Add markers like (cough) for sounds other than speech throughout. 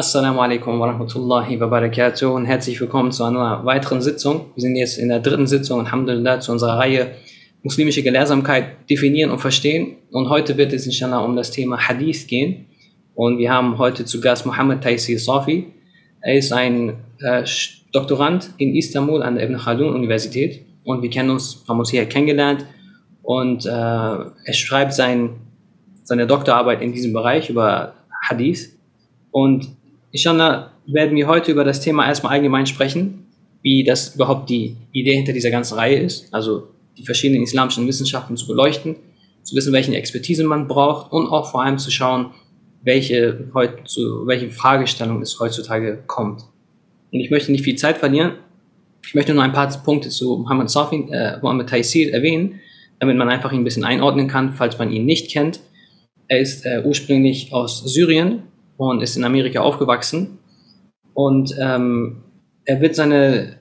Assalamu alaikum wa rahmatullahi wa barakatuh und herzlich willkommen zu einer weiteren Sitzung. Wir sind jetzt in der dritten Sitzung, Alhamdulillah, zu unserer Reihe muslimische Gelehrsamkeit definieren und verstehen. Und heute wird es inshallah um das Thema Hadith gehen. Und wir haben heute zu Gast Muhammad Taisir Safi. Er ist ein äh, Doktorand in Istanbul an der Ibn Khaldun Universität. Und wir kennen uns, haben uns hier kennengelernt. Und äh, er schreibt sein, seine Doktorarbeit in diesem Bereich über Hadith. Und Inshallah werden wir heute über das Thema erstmal allgemein sprechen, wie das überhaupt die Idee hinter dieser ganzen Reihe ist, also die verschiedenen islamischen Wissenschaften zu beleuchten, zu wissen, welche Expertise man braucht und auch vor allem zu schauen, welche, zu welchen Fragestellungen es heutzutage kommt. Und ich möchte nicht viel Zeit verlieren. Ich möchte nur ein paar Punkte zu Muhammad Safi, äh, Muhammad Taisir erwähnen, damit man einfach ihn ein bisschen einordnen kann, falls man ihn nicht kennt. Er ist äh, ursprünglich aus Syrien, und ist in Amerika aufgewachsen. Und ähm, er wird seine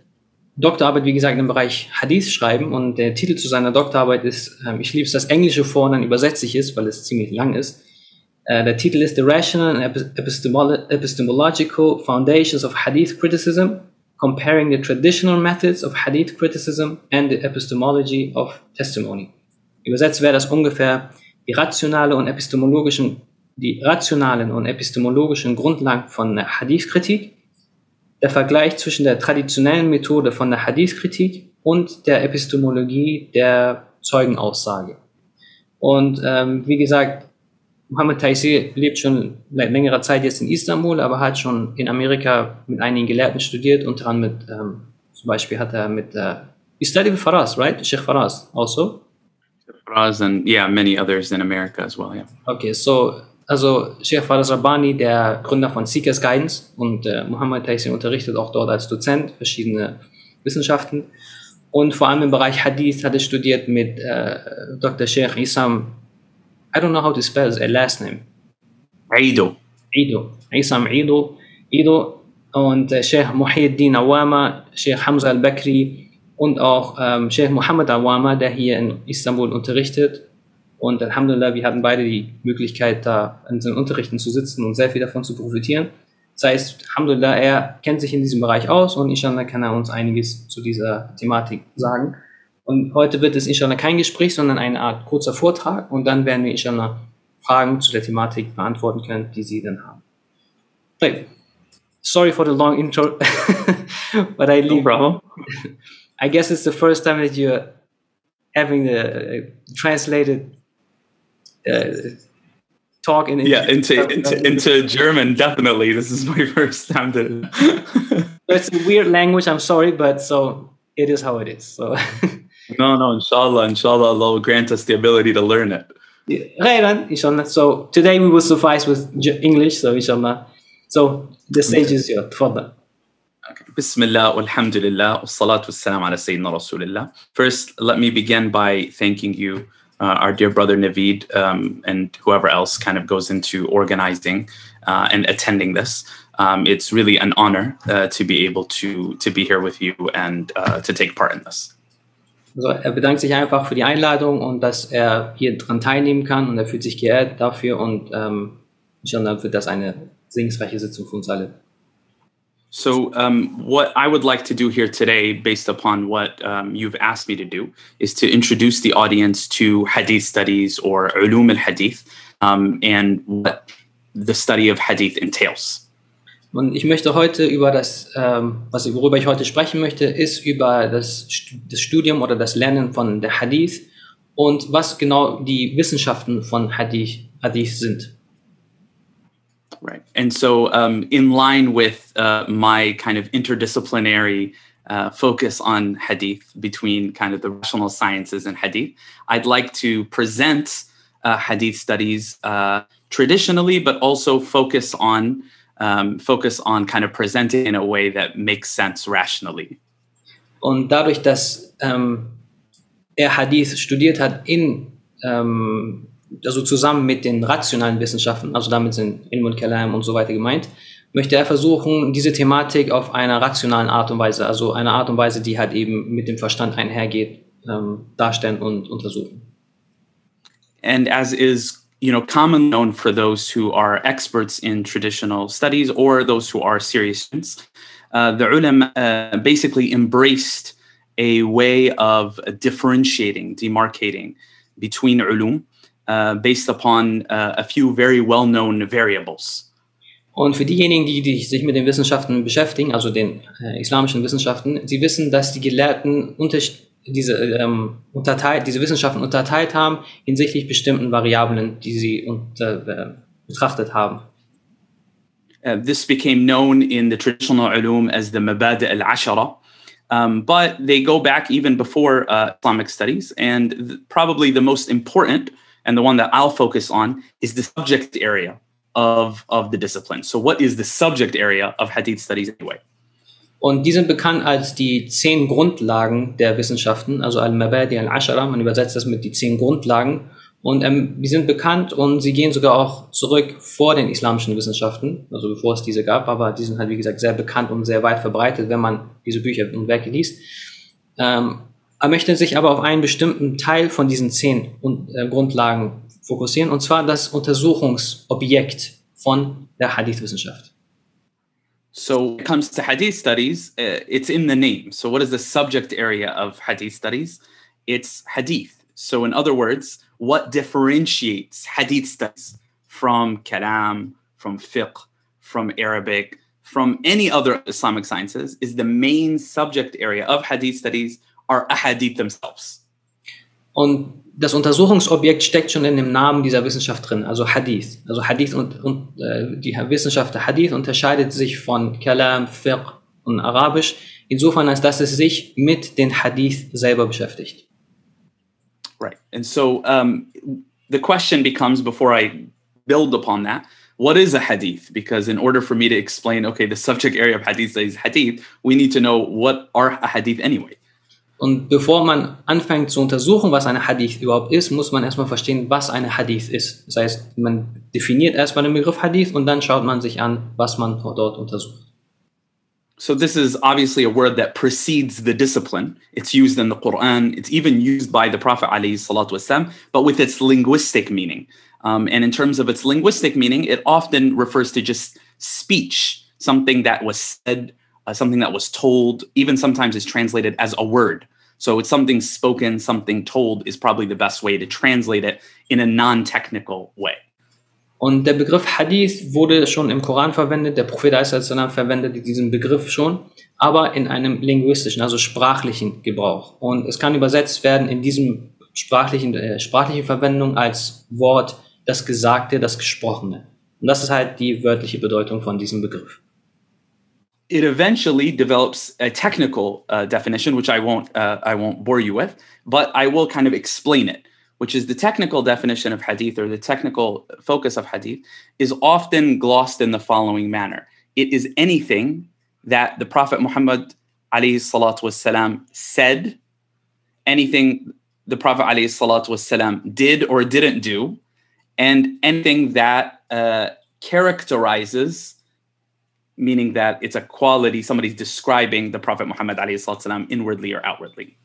Doktorarbeit, wie gesagt, im Bereich Hadith schreiben. Und der Titel zu seiner Doktorarbeit ist, ähm, ich liebe es, das Englische vorne dann übersetzt ist, weil es ziemlich lang ist. Äh, der Titel ist The Rational and Epistemolo Epistemological Foundations of Hadith Criticism, Comparing the Traditional Methods of Hadith Criticism and the Epistemology of Testimony. Übersetzt wäre das ungefähr die rationale und epistemologischen die rationalen und epistemologischen Grundlagen von der Hadith-Kritik, der Vergleich zwischen der traditionellen Methode von der Hadith-Kritik und der Epistemologie der Zeugenaussage. Und ähm, wie gesagt, Mohammed Taisir lebt schon seit längerer Zeit jetzt in Istanbul, aber hat schon in Amerika mit einigen Gelehrten studiert, unter anderem mit, ähm, zum Beispiel hat er mit, uh, you studied with Faraz, right? Sheikh Faraz also? Faraz and yeah, many others in America as well, yeah. Okay, so also Sheikh Faraz Rabbani, der Gründer von Seekers Guidance und äh, Muhammad Taisin unterrichtet auch dort als Dozent verschiedene Wissenschaften. Und vor allem im Bereich Hadith hat er studiert mit äh, Dr. Sheikh Isam, I don't know how to spell his last name. Eido. Eido. Isam Eido. Eido und äh, Sheikh Muhyiddin Awama, Sheikh Hamza al-Bakri und auch ähm, Sheikh Muhammad Awama, der hier in Istanbul unterrichtet und Alhamdulillah, wir hatten beide die Möglichkeit, da an den Unterrichten zu sitzen und sehr viel davon zu profitieren. Das heißt, Alhamdulillah, er kennt sich in diesem Bereich aus und inshallah kann er uns einiges zu dieser Thematik sagen. Und heute wird es inshallah kein Gespräch, sondern eine Art kurzer Vortrag und dann werden wir inshallah Fragen zu der Thematik beantworten können, die Sie dann haben. Right. Sorry for the long intro, (laughs) but I leave. No problem. I guess it's the first time that you're having the uh, translated talk in yeah into into, into German. Definitely, this is my (laughs) first time to. it's a weird language. I'm sorry, but so it is how it is. So. (laughs) no, no, inshallah, inshallah, Allah will grant us the ability to learn it. Right, inshallah. So today we will suffice with English, so inshallah. So the stage is yours. تفضل. بسم الله والحمد لله والصلاة والسلام على سيدنا رسول الله. First, let me begin by thanking you uh, our dear brother Naveed um, and whoever else kind of goes into organizing uh, and attending this. Um, it's really an honor uh, to be able to to be here with you and uh, to take part in this. Also er bedankt sich einfach für die Einladung und dass er hier dran teilnehmen kann und er fühlt sich geehrt dafür und ähm, inshallah wird das eine segensreiche Sitzung für uns alle. So, um, what I would like to do here today, based upon what um, you've asked me to do, is to introduce the audience to Hadith studies or Ulum al Hadith um, and what the study of Hadith entails. Und ich möchte heute über das, ähm, was worüber ich heute sprechen möchte, ist über das, das Studium oder das Lernen von der Hadith und was genau die Wissenschaften von Hadith, Hadith sind. Right. And so, um, in line with uh, my kind of interdisciplinary uh, focus on hadith between kind of the rational sciences and hadith, I'd like to present uh, hadith studies uh, traditionally, but also focus on um, focus on kind of presenting in a way that makes sense rationally. Und dadurch, dass ähm, er Hadith studiert hat in ähm, also zusammen mit den rationalen Wissenschaften, also damit sind Ilm und Kalam und so weiter gemeint, möchte er versuchen, diese Thematik auf einer rationalen Art und Weise, also einer Art und Weise, die halt eben mit dem Verstand einhergeht, ähm, darstellen und untersuchen. And as is you know, commonly known for those who are experts in traditional studies or those who are serious students. Uh, the ulama uh, basically embraced a way of differentiating, demarcating between ulum uh, based upon uh, a few very well-known variables. Und für diejenigen, die, die sich mit den Wissenschaften beschäftigen, also den äh, islamischen Wissenschaften, sie wissen, dass die Gelehrten diese, ähm, unterteilt, diese Wissenschaften unterteilt haben hinsichtlich bestimmten Variablen, die sie unter, äh, betrachtet haben. Uh, this became known in the traditional ulum as the Mabadi al-Ashara. Um, but they go back even before uh, Islamic studies. And th- probably the most important, and the one that I'll focus on, is the subject area of, of the discipline. So, what is the subject area of Hadith studies anyway? Und die sind bekannt als die zehn Grundlagen der Wissenschaften, also Al-Mabadi al-Ashara, man übersetzt das mit die zehn Grundlagen. Und ähm, die sind bekannt und sie gehen sogar auch zurück vor den islamischen Wissenschaften, also bevor es diese gab, aber die sind halt, wie gesagt, sehr bekannt und sehr weit verbreitet, wenn man diese Bücher und Werke liest. Ähm, er möchte sich aber auf einen bestimmten Teil von diesen zehn äh, Grundlagen fokussieren, und zwar das Untersuchungsobjekt von der Hadith-Wissenschaft. So when it comes to Hadith studies, uh, it's in the name. So what is the subject area of Hadith studies? It's Hadith. So in other words, what differentiates hadith studies from kalam, from fiqh, from Arabic, from any other Islamic sciences is the main subject area of hadith studies are ahadith themselves. Und das Untersuchungsobjekt steckt schon in dem Namen dieser Wissenschaft drin, also Hadith. Also Hadith und, und äh, die Wissenschaft der Hadith unterscheidet sich von Kalam, Fiqh und Arabisch insofern, als dass es sich mit den Hadith selber beschäftigt. Right. And so um, the question becomes before I build upon that, what is a hadith? Because in order for me to explain, okay, the subject area of hadith is hadith, we need to know what are a hadith anyway. Und bevor man anfängt zu untersuchen, was eine Hadith überhaupt ist, muss man erstmal verstehen, was eine Hadith ist. Das heißt, man definiert erstmal den Begriff Hadith und dann schaut man sich an, was man dort untersucht. So this is obviously a word that precedes the discipline. It's used in the Quran. It's even used by the Prophet والسلام, but with its linguistic meaning. Um, and in terms of its linguistic meaning, it often refers to just speech, something that was said, uh, something that was told, even sometimes is translated as a word. So it's something spoken, something told is probably the best way to translate it in a non-technical way. Und der Begriff Hadith wurde schon im Koran verwendet, der Prophet Islam verwendete diesen Begriff schon, aber in einem linguistischen, also sprachlichen Gebrauch. Und es kann übersetzt werden in diesem sprachlichen, äh, sprachlichen Verwendung als Wort das Gesagte, das Gesprochene. Und das ist halt die wörtliche Bedeutung von diesem Begriff. it eventually develops a technical uh, definition, which I won't uh, I won't bore you with, but I will kind of explain it. Which is the technical definition of hadith or the technical focus of hadith is often glossed in the following manner: it is anything that the Prophet Muhammad alayhi salatu wasalam said, anything the Prophet alayhi salatu wasalam did or didn't do, and anything that uh, characterizes meaning that it's a quality, somebody's describing the Prophet Muhammad والسلام, inwardly or outwardly.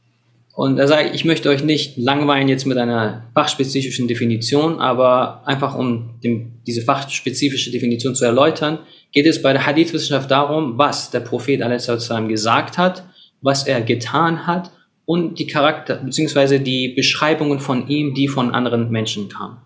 Und er sagt, ich möchte euch nicht langweilen jetzt mit einer fachspezifischen Definition, aber einfach um dem, diese fachspezifische Definition zu erläutern, geht es bei der Hadith-Wissenschaft darum, was der Prophet a.s. gesagt hat, was er getan hat und die Charakter bzw. die Beschreibungen von ihm, die von anderen Menschen kamen.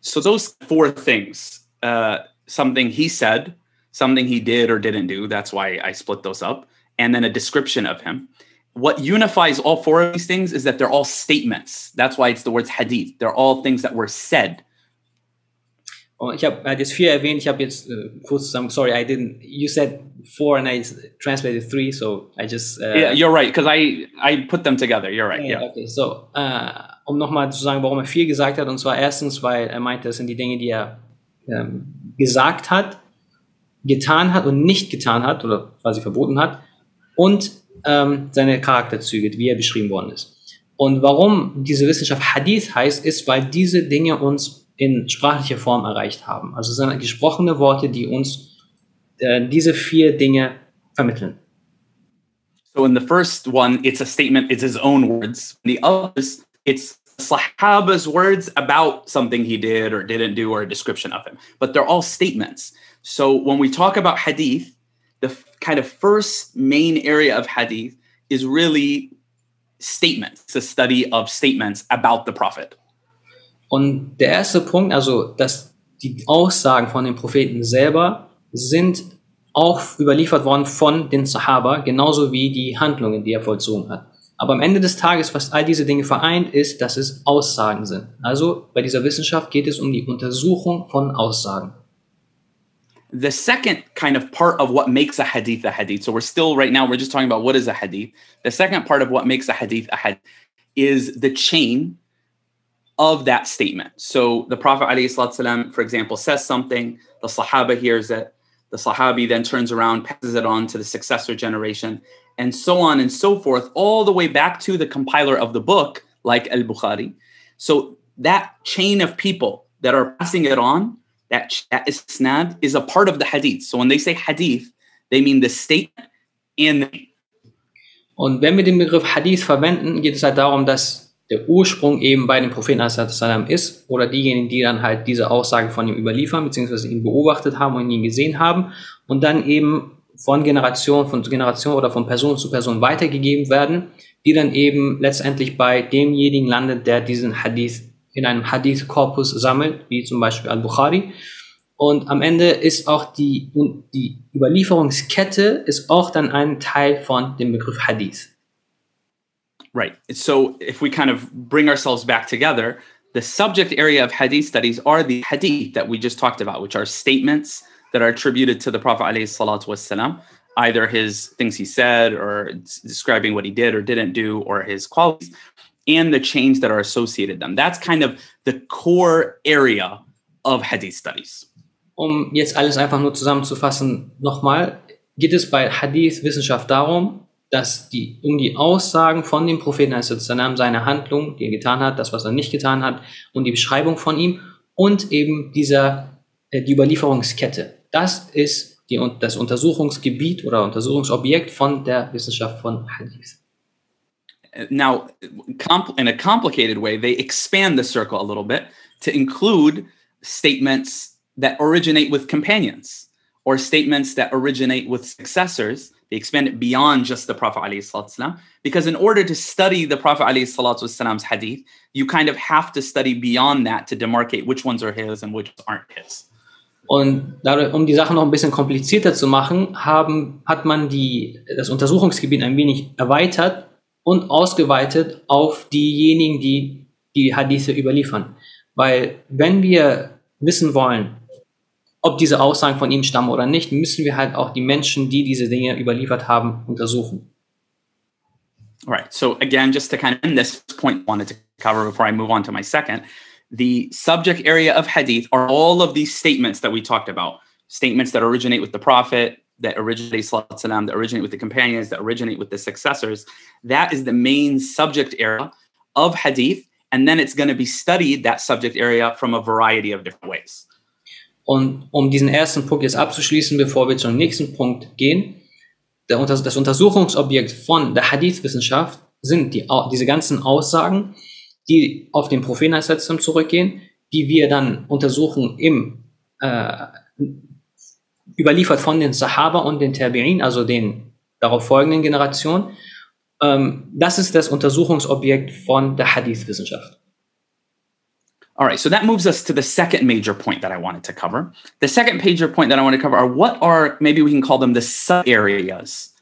So those four things, uh, something he said, something he did or didn't do, that's why I split those up, and then a description of him. what unifies all four of these things is that they're all statements. That's why it's the words hadith. They're all things that were said. Oh, ich habe jetzt vier erwähnt. Ich habe jetzt uh, kurz zusammen. Sorry, I didn't. You said four and I translated three, so I just. Uh, yeah, you're right because I I put them together. You're right. Yeah. yeah. Okay, so uh, um nochmal zu sagen, warum er vier gesagt hat, und zwar erstens, weil er meinte, das sind die Dinge, die er ähm, gesagt hat, getan hat und nicht getan hat oder quasi verboten hat und ähm, seine Charakterzüge, wie er beschrieben worden ist. Und warum diese Wissenschaft Hadith heißt, ist, weil diese Dinge uns in sprachlicher Form erreicht haben. Also es sind gesprochene Worte, die uns äh, diese vier Dinge vermitteln. So in the first one, it's a statement, it's his own words. In the others, it's Sahaba's words about something he did or didn't do or a description of him, but they're all statements. So when we talk about hadith, the f- kind of first main area of hadith is really statements, a study of statements about the Prophet. Und der erste Punkt, also dass die Aussagen von den Propheten selber sind auch überliefert worden von den Sahaba, genauso wie die Handlungen, die er vollzogen hat. Aber am Ende des Tages, was all diese Dinge vereint, ist, dass es Aussagen sind. Also bei dieser Wissenschaft geht es um die Untersuchung von Aussagen. The second kind of part of what makes a hadith a hadith, so we're still right now, we're just talking about what is a hadith. The second part of what makes a hadith a hadith is the chain of that statement. So the Prophet, ﷺ, for example, says something, the Sahaba hears it, the Sahabi then turns around, passes it on to the successor generation, and so on and so forth, all the way back to the compiler of the book, like Al Bukhari. So that chain of people that are passing it on, that, that isnad, is a part of the hadith. So when they say hadith, they mean the statement and the Und wenn wir den Begriff Hadith verwenden, geht es halt darum, dass der Ursprung eben bei dem Propheten ist oder diejenigen, die dann halt diese Aussage von ihm überliefern, beziehungsweise ihn beobachtet haben und ihn gesehen haben und dann eben von Generation, von Generation oder von Person zu Person weitergegeben werden, die dann eben letztendlich bei demjenigen landet, der diesen Hadith in einem Hadith-Korpus sammelt, wie zum Beispiel Al-Bukhari. Und am Ende ist auch die, die Überlieferungskette ist auch dann ein Teil von dem Begriff Hadith. Right. So if we kind of bring ourselves back together, the subject area of hadith studies are the hadith that we just talked about, which are statements that are attributed to the Prophet والسلام, either his things he said or describing what he did or didn't do or his qualities and the chains that are associated them. That's kind of the core area of hadith studies. Um jetzt alles einfach nur zusammenzufassen, nochmal, geht es bei Hadith-Wissenschaft darum, dass die, um die Aussagen von dem Propheten seine Handlung, die er getan hat, das, was er nicht getan hat, und die Beschreibung von ihm und eben dieser, äh, die Überlieferungskette. Das ist die, das Untersuchungsgebiet oder Untersuchungsobjekt von der Wissenschaft von Hadith. Now, in a complicated way, they expand the circle a little bit to include statements that originate with companions or statements that originate with successors. They expand it beyond just the Prophet ﷺ, because in order to study the Prophet ﷺ's hadith, you kind of have to study beyond that to demarcate which ones are his and which aren't his. Und dadurch, um die Sache noch ein bisschen komplizierter zu machen, haben, hat man die, das Untersuchungsgebiet ein wenig erweitert und ausgeweitet auf diejenigen, die die Hadithe überliefern. Weil wenn wir wissen wollen, ob diese Aussagen von ihm stammen oder nicht, müssen wir halt auch die Menschen, die diese Dinge überliefert haben, untersuchen. All right. So again, just to kind of end this point, I wanted to cover before I move on to my second, the subject area of hadith are all of these statements that we talked about, statements that originate with the prophet, that originate salam, that originate with the companions, that originate with the successors. That is the main subject area of hadith, and then it's going to be studied that subject area from a variety of different ways. Und um diesen ersten Punkt jetzt abzuschließen, bevor wir zum nächsten Punkt gehen, das Untersuchungsobjekt von der Hadith-Wissenschaft sind die, diese ganzen Aussagen, die auf den Propheten zurückgehen, die wir dann untersuchen im äh, überliefert von den Sahaba und den Tabi'in, also den darauf folgenden Generationen. Ähm, das ist das Untersuchungsobjekt von der Hadith-Wissenschaft. All right, so that moves us to the second major point that I wanted to cover. The second major point that I want to cover are what are, maybe we can call them the sub areas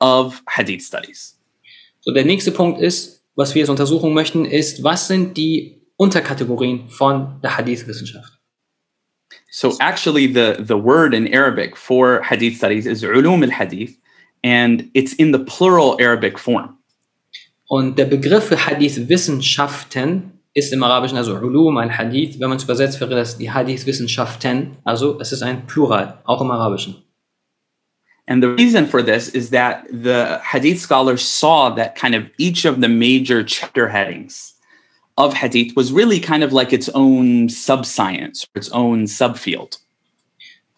of Hadith studies. So, der nächste Punkt ist, was wir jetzt untersuchen möchten, ist, was sind die Unterkategorien von der Hadith-Wissenschaft? So actually the, the word in Arabic for Hadith studies is ulum al-Hadith and it's in the plural Arabic form. Und der Begriff für Hadith-Wissenschaften ist im Arabischen also Ulum al-Hadith. Wenn man es übersetzt, wäre das die Hadith-Wissenschaften. Also es ist ein Plural, auch im Arabischen. And the reason for this is that the Hadith scholars saw that kind of each of the major chapter headings of Hadith was really kind of like its own subscience, its own subfield.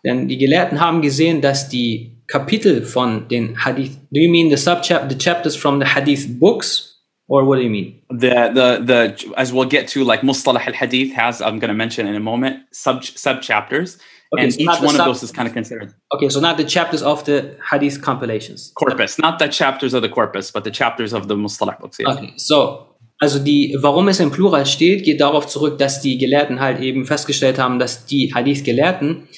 Denn die Gelehrten haben gesehen, dass die Kapitel von den Hadith, do you mean the subchapter, the chapters from the Hadith books Or what do you mean? The the the as we'll get to like Mustalah al Hadith has I'm going to mention in a moment sub sub chapters, Okay, and so each one of those is kind of considered Okay, so not the chapters of the Hadith compilations. corpus, not the chapters of the corpus, but the chapters of the Mustalah books. Yeah. Okay, so. Also die, warum es im Plural steht, geht darauf zurück, dass die Gelehrten halt eben festgestellt haben, dass die Hadith-Gelehrten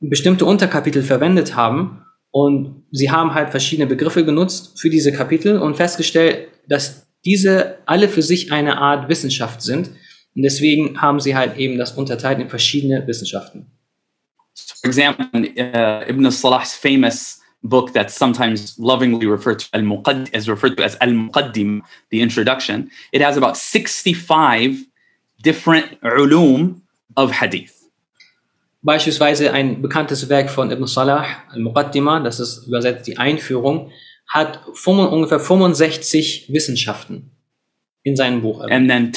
bestimmte Unterkapitel verwendet haben und sie haben halt verschiedene Begriffe genutzt für diese Kapitel und festgestellt, dass diese alle für sich eine Art Wissenschaft sind und deswegen haben sie halt eben das unterteilt in verschiedene Wissenschaften. For example, uh, Ibn Salah's famous book that's sometimes lovingly referred to as referred to as al muqaddim, the introduction. It has about 65 different ulum of hadith. Beispielsweise ein bekanntes Werk von Ibn Salah, Al-Muqaddimah, das ist übersetzt die Einführung, hat ungefähr 65 Wissenschaften in seinem Buch. And then,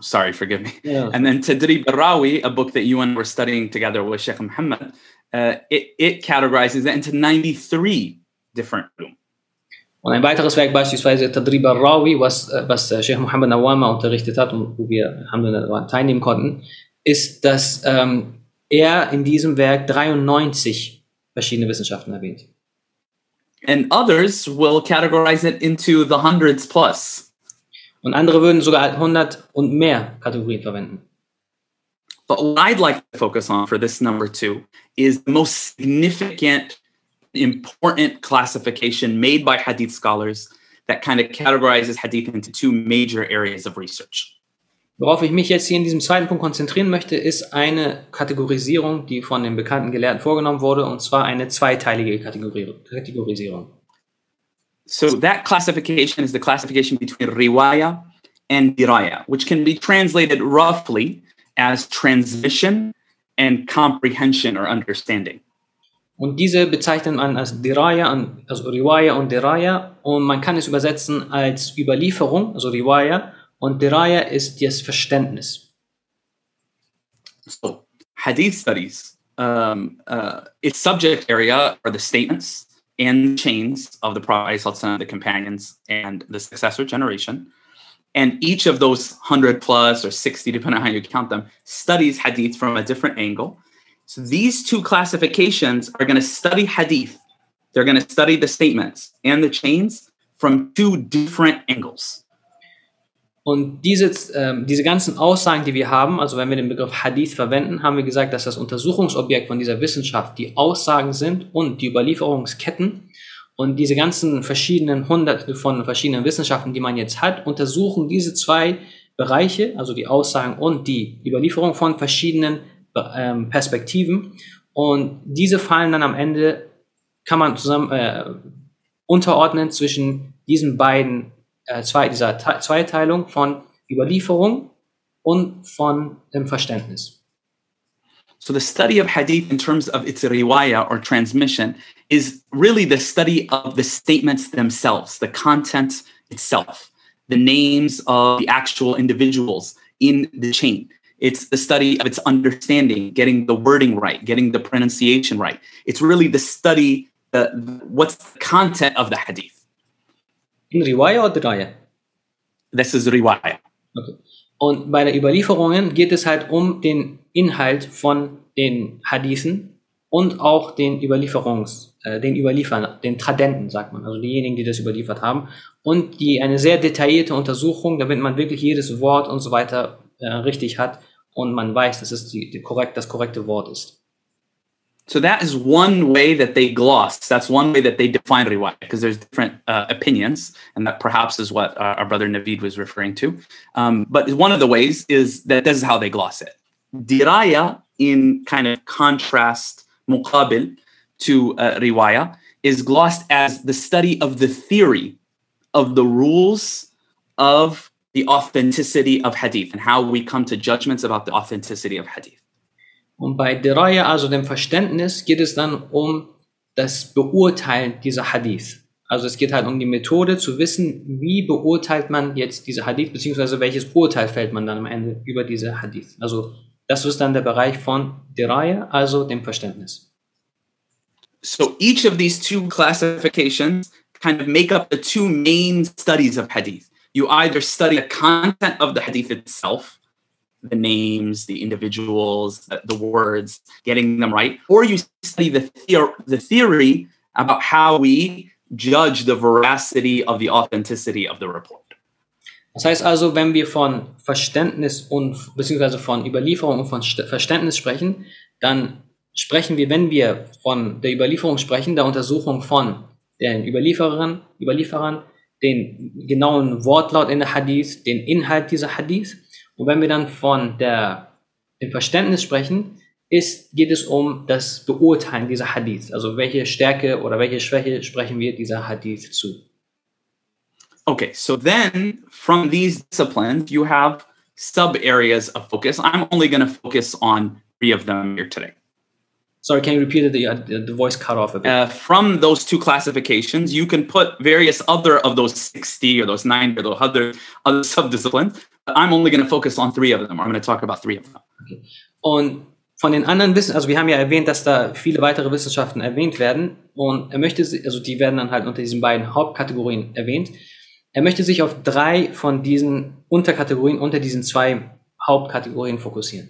sorry, forgive me. Ja. And then Tadrib al-Rawi, a book that you and were studying together with Sheikh Muhammad, uh, it, it categorizes that into 93 different ulum. Und ein weiteres Werk beispielsweise Tadrib al-Rawi, was, äh, was äh, Sheikh Muhammad Nawama unterrichtet hat und wo wir daran teilnehmen konnten, ist, dass ähm, er in diesem Werk 93 verschiedene Wissenschaften erwähnt. And others will categorize it into the hundreds plus. Und andere würden sogar 100 und mehr Kategorien verwenden. But what I'd like to focus on for this number two is the most significant, important classification made by Hadith scholars that kind of categorizes Hadith into two major areas of research. Worauf ich mich jetzt hier in diesem zweiten Punkt konzentrieren möchte, ist eine Kategorisierung, die von den bekannten Gelehrten vorgenommen wurde, und zwar eine zweiteilige Kategori- Kategorisierung. So that classification is the classification between riwaya and diraya, which can be translated roughly as transmission and comprehension or understanding. Und diese bezeichnet man als Diraya, also Riwaya und Diraya, und man kann es übersetzen als Überlieferung, also Riwaya, und Diraya ist das Verständnis. So, Hadith studies, um, uh, its subject area are the statements and chains of the Prophet, the companions, and the successor generation. And each of those 100 plus or 60, depending on how you count them, studies Hadith from a different angle. So, these two classifications are going to study Hadith. They're going to study the statements and the chains from two different angles. Und diese, ähm, diese ganzen Aussagen, die wir haben, also wenn wir den Begriff Hadith verwenden, haben wir gesagt, dass das Untersuchungsobjekt von dieser Wissenschaft die Aussagen sind und die Überlieferungsketten. Und diese ganzen verschiedenen Hunderte von verschiedenen Wissenschaften, die man jetzt hat, untersuchen diese zwei Bereiche, also die Aussagen und die Überlieferung von verschiedenen ähm, Perspektiven. Und diese fallen dann am Ende, kann man zusammen äh, unterordnen zwischen diesen beiden äh, zwei, dieser Te Zweiteilung von Überlieferung und von dem Verständnis. So the study of hadith in terms of its riwayah or transmission is really the study of the statements themselves, the content itself, the names of the actual individuals in the chain. It's the study of its understanding, getting the wording right, getting the pronunciation right. It's really the study, uh, what's the content of the hadith. In Riwaya oder Diraya? This is riwayah. Okay. Und bei den Überlieferungen geht es halt um den Inhalt von den Hadithen und auch den Überlieferungs, äh, den Überliefern, den Tradenten, sagt man, also diejenigen, die das überliefert haben. Und die eine sehr detaillierte Untersuchung, damit man wirklich jedes Wort und so weiter äh, richtig hat und man weiß, dass es die, die korrekt, das korrekte Wort ist. So that is one way that they gloss. That's one way that they define riwayah, because there's different uh, opinions, and that perhaps is what uh, our brother Naveed was referring to. Um, but one of the ways is that this is how they gloss it. Diraya, in kind of contrast, muqabil to uh, riwayah, is glossed as the study of the theory of the rules of the authenticity of hadith and how we come to judgments about the authenticity of hadith. Und bei Diraya, also dem Verständnis, geht es dann um das Beurteilen dieser Hadith. Also es geht halt um die Methode zu wissen, wie beurteilt man jetzt diese Hadith, beziehungsweise welches Urteil fällt man dann am Ende über diese Hadith. Also das ist dann der Bereich von Diraya, also dem Verständnis. So each of these two classifications kind of make up the two main studies of hadith. you either study the content of the hadith itself, the names, the individuals, the, words, getting them right, or you study the, theor- the theory about how we judge the veracity of the authenticity of the report. Das heißt also, wenn wir von Verständnis und beziehungsweise von Überlieferung und von St Verständnis sprechen, dann sprechen wir, wenn wir von der Überlieferung sprechen, der Untersuchung von den Überlieferern, Überlieferern, den genauen Wortlaut in der Hadith, den Inhalt dieser Hadith. Und wenn wir dann von der, dem Verständnis sprechen, ist, geht es um das Beurteilen dieser Hadith. Also welche Stärke oder welche Schwäche sprechen wir dieser Hadith zu. Okay, so then from these disciplines, you have sub areas of focus. I'm only going to focus on three of them here today. Sorry, can you repeat it? The, uh, the voice cut off a bit. Uh, from those two classifications, you can put various other of those 60 or those 90 or those other, other sub-disciplines. I'm only going to focus on three of them. I'm going to talk about three of them. Okay. Und von den anderen Wissen, also wir haben ja erwähnt, dass da viele weitere Wissenschaften erwähnt werden und er möchte, also die werden dann halt unter diesen beiden Hauptkategorien erwähnt. Er möchte sich auf drei von diesen Unterkategorien unter diesen zwei Hauptkategorien fokussieren.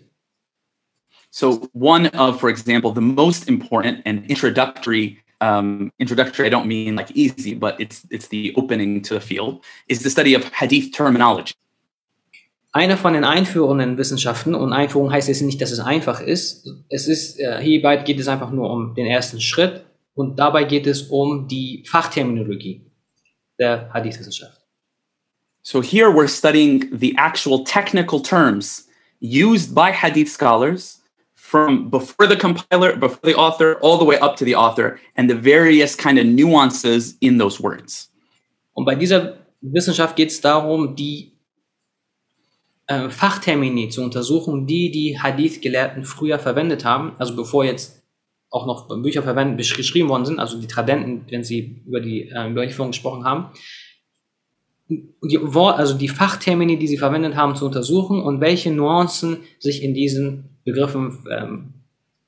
So one of, for example, the most important and introductory um, introductory, I don't mean like easy, but it's it's the opening to the field, is the study of hadith terminology. Einer von den einführenden Wissenschaften, und Einführung heißt jetzt nicht, dass es einfach ist, es ist, äh, hierbei geht es einfach nur um den ersten Schritt und dabei geht es um die Fachterminologie der Hadith-Wissenschaft. So here we're studying the actual technical terms used by hadith scholars from before the compiler, before the author, all the way up to the author, and the various kind of nuances in those words. Und bei dieser Wissenschaft geht es darum, die äh, Fachtermini zu untersuchen, die die Hadith-Gelehrten früher verwendet haben, also bevor jetzt auch noch Bücher verwendet, geschrieben worden sind, also die Tradenten, wenn sie über die äh, Überlieferung gesprochen haben, die, also die Fachtermini, die sie verwendet haben, zu untersuchen und welche Nuancen sich in diesen Begriffen ähm,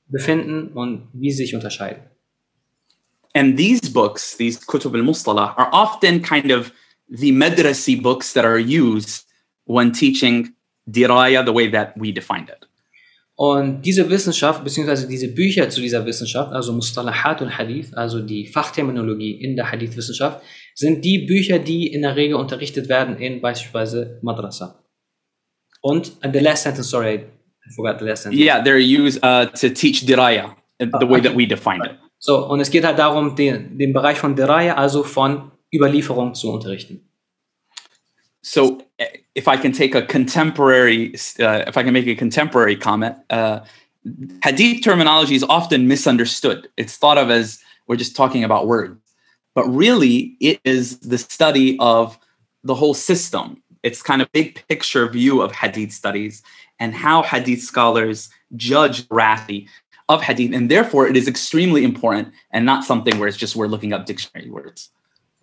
befinden und wie sie sich unterscheiden. And these books, these Kutub al-Mustalah, are often kind of the madrasi books that are used when teaching diraya the way that we defined it. Und diese Wissenschaft, beziehungsweise diese Bücher zu dieser Wissenschaft, also Mustalahat und Hadith, also die Fachterminologie in der Hadith-Wissenschaft, sind die Bücher, die in der Regel unterrichtet werden in beispielsweise Madrasa. Und uh, the last sentence, sorry, I forgot the last sentence. Yeah, they're used uh, to teach diraya, the Oh, way okay. that we defined it. So, und es geht halt darum, den, den Bereich von Deraya, also von Überlieferung zu unterrichten. So, eh, if I can take a contemporary, uh, if I can make a contemporary comment, uh, hadith terminology is often misunderstood. It's thought of as we're just talking about words, but really it is the study of the whole system. It's kind of big picture view of hadith studies and how hadith scholars judge veracity of hadith, and therefore it is extremely important and not something where it's just we're looking up dictionary words.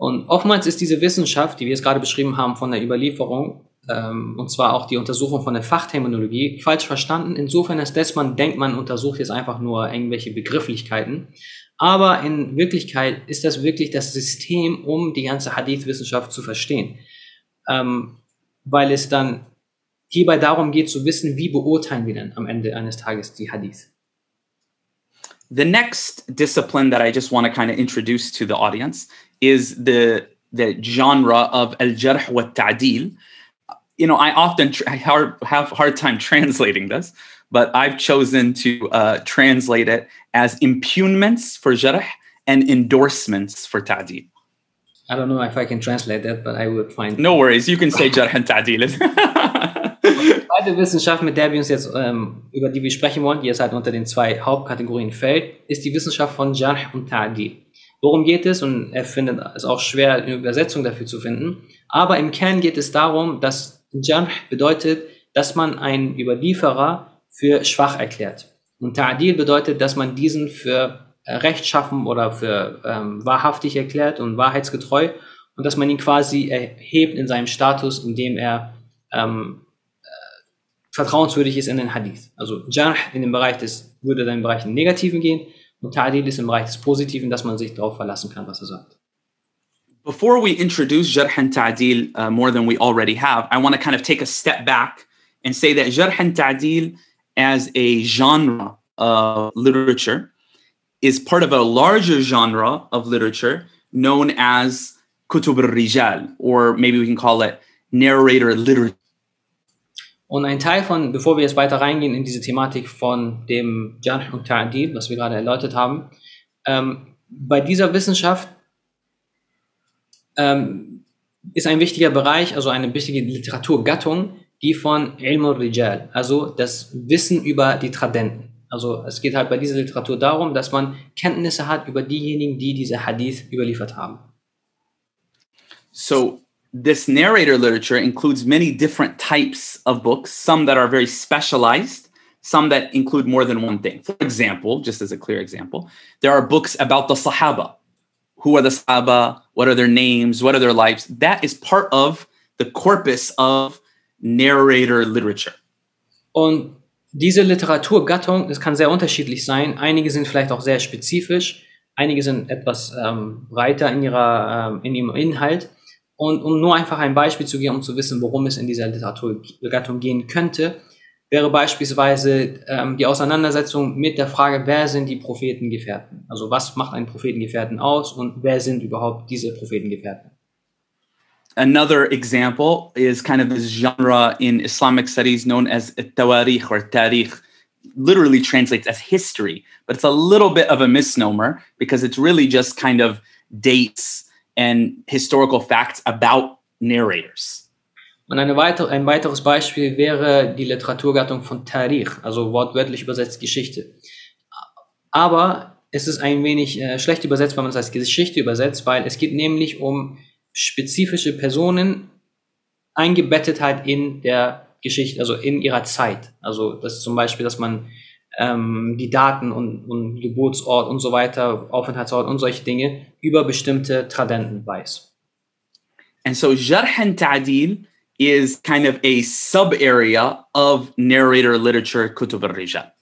Und oftmals ist diese Wissenschaft, die wir jetzt gerade beschrieben haben von der Überlieferung, ähm, und zwar auch die Untersuchung von der Fachterminologie, falsch verstanden. Insofern ist das, man denkt, man untersucht jetzt einfach nur irgendwelche Begrifflichkeiten. Aber in Wirklichkeit ist das wirklich das System, um die ganze Hadith-Wissenschaft zu verstehen. Ähm, weil es dann hierbei darum geht zu wissen, wie beurteilen wir denn am Ende eines Tages die Hadith. The next discipline that I just want to kind of introduce to the audience is the the genre of al jarh wa ta'dil. You know, I often tr- I hard, have hard time (laughs) translating this, but I've chosen to uh, translate it as impugnments for jarh and endorsements for ta'dil. I don't know if I can translate that, but I would find No worries, you can say jarh and ta'dil. (laughs) Die zweite Wissenschaft, mit der wir uns jetzt, ähm, über die wir sprechen wollen, die jetzt halt unter den zwei Hauptkategorien fällt, ist die Wissenschaft von Jarh und Ta'dil. Worum geht es? Und er findet es auch schwer, eine Übersetzung dafür zu finden. Aber im Kern geht es darum, dass Jarh bedeutet, dass man einen Überlieferer für schwach erklärt. Und Ta'dil bedeutet, dass man diesen für äh, rechtschaffen oder für ähm, wahrhaftig erklärt und wahrheitsgetreu und dass man ihn quasi erhebt in seinem Status, indem er ähm, vertrauenswürdig ist in den Hadith. Also Jarh in dem Bereich des, würde dann im Bereich Negativen gehen ist im Bereich des Positiven, dass man sich darauf verlassen kann, was er sagt. Before we introduce Jarh and Ta'dil uh, more than we already have, I want to kind of take a step back and say that Jarh and Ta'dil as a genre of literature is part of a larger genre of literature known as Kutub al-Rijal, or maybe we can call it narrator literature. Und ein Teil von, bevor wir jetzt weiter reingehen in diese Thematik von dem Jarh und Ta'dil, was wir gerade erläutert haben, ähm, bei dieser Wissenschaft ähm, ist ein wichtiger Bereich, also eine wichtige Literaturgattung, die von Ilm rijal also das Wissen über die Tradenten. Also es geht halt bei dieser Literatur darum, dass man Kenntnisse hat über diejenigen, die diese Hadith überliefert haben. So this narrator literature includes many different types of books, some that are very specialized, some that include more than one thing. For example, just as a clear example, there are books about the Sahaba. Who are the Sahaba? What are their names? What are their lives? That is part of the corpus of narrator literature. Und diese Literaturgattung, es kann sehr unterschiedlich sein. Einige sind vielleicht auch sehr spezifisch, einige sind etwas ähm, breiter in, ihrer, ähm, in ihrem Inhalt. Und um nur einfach ein Beispiel zu geben, um zu wissen, worum es in dieser Literaturgattung gehen könnte, wäre beispielsweise ähm, die Auseinandersetzung mit der Frage, wer sind die Prophetengefährten? Also was macht einen Prophetengefährten aus und wer sind überhaupt diese Prophetengefährten? Another example is kind of this genre in Islamic studies known as tawarikh or tarikh. Literally translates as history, but it's a little bit of a misnomer because it's really just kind of dates and historical facts about narrators. Und eine weitere, ein weiteres Beispiel wäre die Literaturgattung von Tarikh, also wortwörtlich übersetzt Geschichte. Aber es ist ein wenig äh, schlecht übersetzt, wenn man es als Geschichte übersetzt, weil es geht nämlich um spezifische Personen eingebettet halt in der Geschichte, also in ihrer Zeit. Also das ist zum Beispiel, dass man ähm, die Daten und, und Geburtsort und so weiter, Aufenthaltsort und solche Dinge über bestimmte Tradenten weiß. And so Jarh and Ta'dil is kind of a sub area of narrator literature Kutub al-Rijal.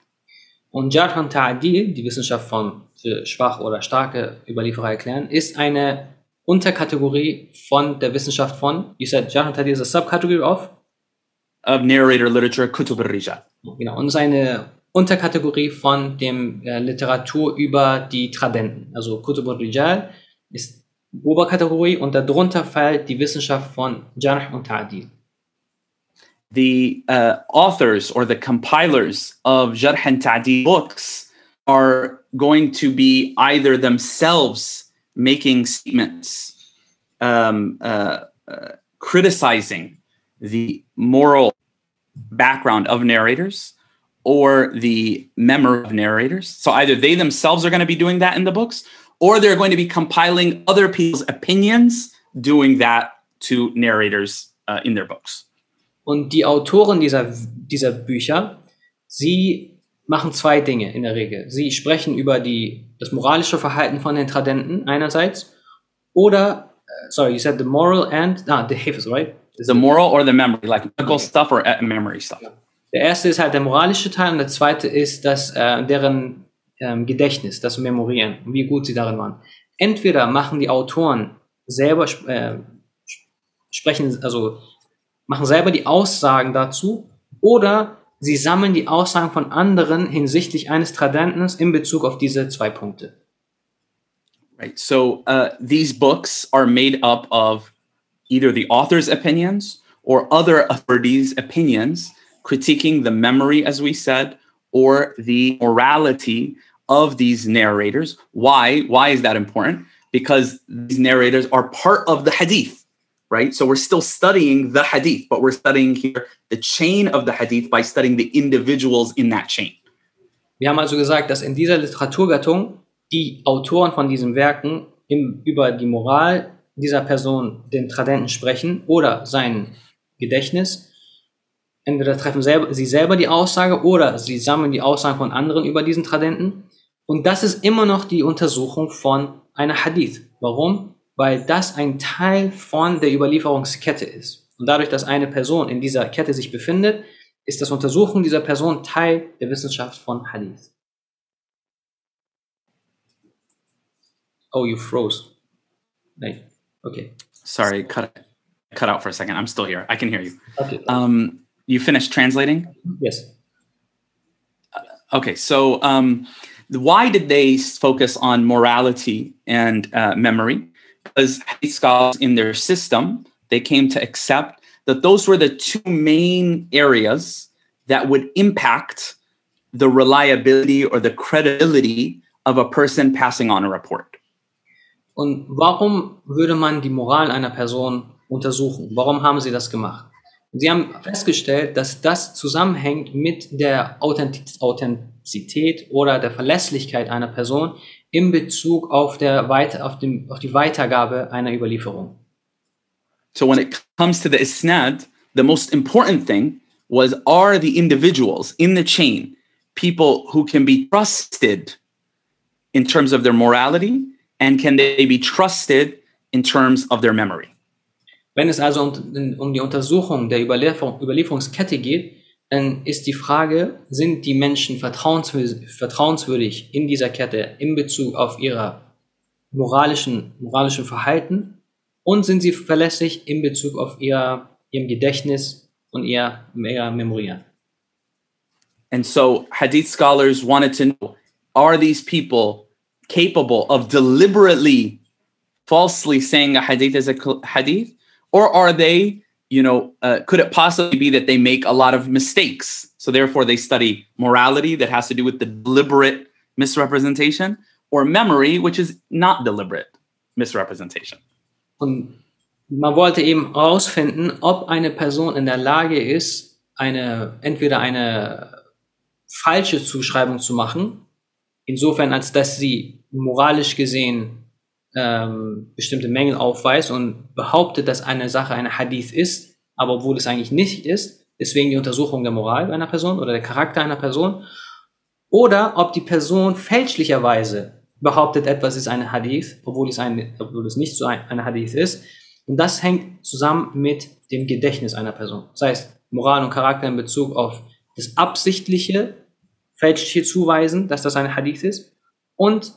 Und Jarh und Ta'dil, die Wissenschaft von für schwache oder starke Überlieferer erklären, ist eine Unterkategorie von der Wissenschaft von, you said Jarh und Ta'dil is a subcategory of? Of narrator literature Kutub al-Rijal. Genau, und ist eine Unterkategorie von dem äh, Literatur über die Tradenten. Also Kutub al-Rijal ist Oberkategorie und darunter fällt die Wissenschaft von Jarh und Ta'dil. The uh, authors or the compilers of Jarh and Ta'dil books are going to be either themselves making statements um, uh, uh, criticizing the moral background of narrators or the memory of narrators. So either they themselves are going to be doing that in the books, or they're going to be compiling other people's opinions, doing that to narrators uh, in their books. Und die Autoren dieser, dieser Bücher, sie machen zwei Dinge in der Regel. Sie sprechen über die, das moralische Verhalten von den Tradenten einerseits oder, uh, sorry, you said the moral and, ah, the hifz, right? Is the moral or the memory, like medical okay. stuff or uh, memory stuff. Der erste ist halt der moralische Teil und der zweite ist das, äh, deren ähm, Gedächtnis, das Memorieren, wie gut sie darin waren. Entweder machen die Autoren selber, äh, sprechen, also machen selber die Aussagen dazu oder sie sammeln die Aussagen von anderen hinsichtlich eines Tradentens in Bezug auf diese zwei Punkte. Right. So uh, these books are made up of either the author's opinions or other authorities' opinions, critiquing the memory, as we said, or the morality of these narrators. Why? Why is that important? Because these narrators are part of the hadith, right? So we're still studying the hadith, but we're studying here the chain of the hadith by studying the individuals in that chain. Wir haben also gesagt, dass in dieser Literaturgattung die Autoren von diesen Werken im, über die Moral dieser Person, den Tradenten, sprechen oder sein Gedächtnis. Entweder treffen selber, sie selber die Aussage oder sie sammeln die Aussagen von anderen über diesen Tradenten. Und das ist immer noch die Untersuchung von einer Hadith. Warum? Weil das ein Teil von der Überlieferungskette ist. Und dadurch, dass eine Person in dieser Kette sich befindet, ist das Untersuchen dieser Person Teil der Wissenschaft von Hadith. Oh, you froze. Nein. Okay. Sorry, cut cut out for a second. I'm still here. I can hear you. Okay. Um, you finished translating? yes. Okay, so um, why did they focus on morality and uh, memory? Because scholars in their system, they came to accept that those were the two main areas that would impact the reliability or the credibility of a person passing on a report. Und warum würde man die Moral einer Person untersuchen? Warum haben sie das gemacht? Sie haben festgestellt, dass das zusammenhängt mit der Authentiz Authentizität oder der Verlässlichkeit einer Person in Bezug auf, der auf, dem, auf die Weitergabe einer Überlieferung. So when it comes to the isnad, the most important thing was are the individuals in the chain people who can be trusted in terms of their morality and can they be trusted in terms of their memory? Wenn es also um, um die Untersuchung der Überlieferung, Überlieferungskette geht, dann ist die Frage, sind die Menschen vertrauenswürdig, in dieser Kette in Bezug auf ihre moralischen, moralischen Verhalten und sind sie verlässlich in Bezug auf ihr, ihrem Gedächtnis und ihr, ihr Memorieren. And so hadith scholars wanted to know are these people capable of deliberately falsely saying a hadith is a hadith or are they you know uh, could it possibly be that they make a lot of mistakes? So therefore they study morality that has to do with the deliberate misrepresentation or memory which is not deliberate misrepresentation. Und man wollte eben herausfinden ob eine person in der lage ist eine entweder eine falsche Zuschreibung zu machen, insofern als dass sie moralisch gesehen ähm, bestimmte Mängel aufweist und behauptet, dass eine Sache eine Hadith ist, aber obwohl es eigentlich nicht ist, deswegen die Untersuchung der Moral einer Person oder der Charakter einer Person, oder ob die Person fälschlicherweise behauptet, etwas ist eine Hadith, obwohl es, ein, obwohl es nicht so ein, eine Hadith ist. Und das hängt zusammen mit dem Gedächtnis einer Person. Das heißt, Moral und Charakter in Bezug auf das absichtliche fälschliche Zuweisen, dass das ein Hadith ist, und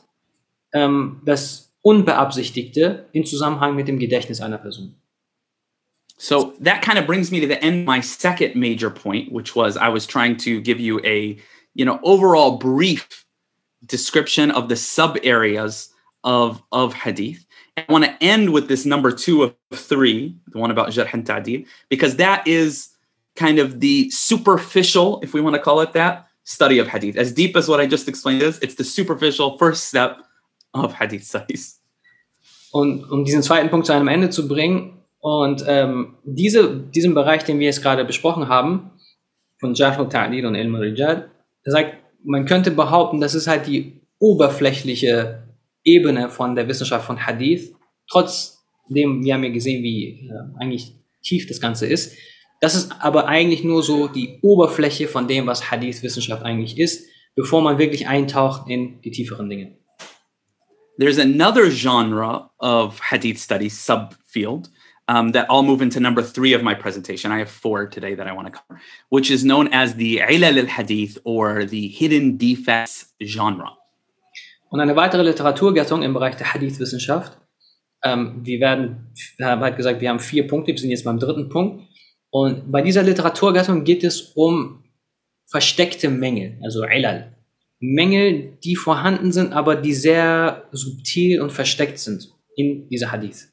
ähm, das Unbeabsichtigte im Zusammenhang mit dem Gedächtnis einer Person. So that kind of brings me to the end my second major point, which was I was trying to give you a, you know, overall brief description of the sub areas of of hadith. I want to end with this number two of three, the one about jarh and because that is kind of the superficial, if we want to call it that, study of hadith. As deep as what I just explained is, it's the superficial first step of hadith studies. Und um diesen zweiten Punkt zu einem Ende zu bringen und ähm, diese, diesen Bereich, den wir jetzt gerade besprochen haben, von Jarh Ta'dil und Ilm Rijal, sagt, man könnte behaupten, das ist halt die oberflächliche Ebene von der Wissenschaft von Hadith. Trotzdem, wir haben ja gesehen, wie äh, eigentlich tief das Ganze ist. Das ist aber eigentlich nur so die Oberfläche von dem, was Hadith-Wissenschaft eigentlich ist, bevor man wirklich eintaucht in die tieferen Dinge. There's another genre of Hadith study subfield um, that I'll move into number three of my presentation. I have four today that I want to cover, which is known as the Ilal al-Hadith or the Hidden Defects genre. Und eine weitere Literaturgattung im Bereich der Hadith-Wissenschaft. Ähm, wir werden, wir haben halt gesagt, wir haben vier Punkte, wir sind jetzt beim dritten Punkt. Und bei dieser Literaturgattung geht es um versteckte Mängel, also Ilal. Mängel, die vorhanden sind, aber die sehr subtil und versteckt sind in dieser Hadith.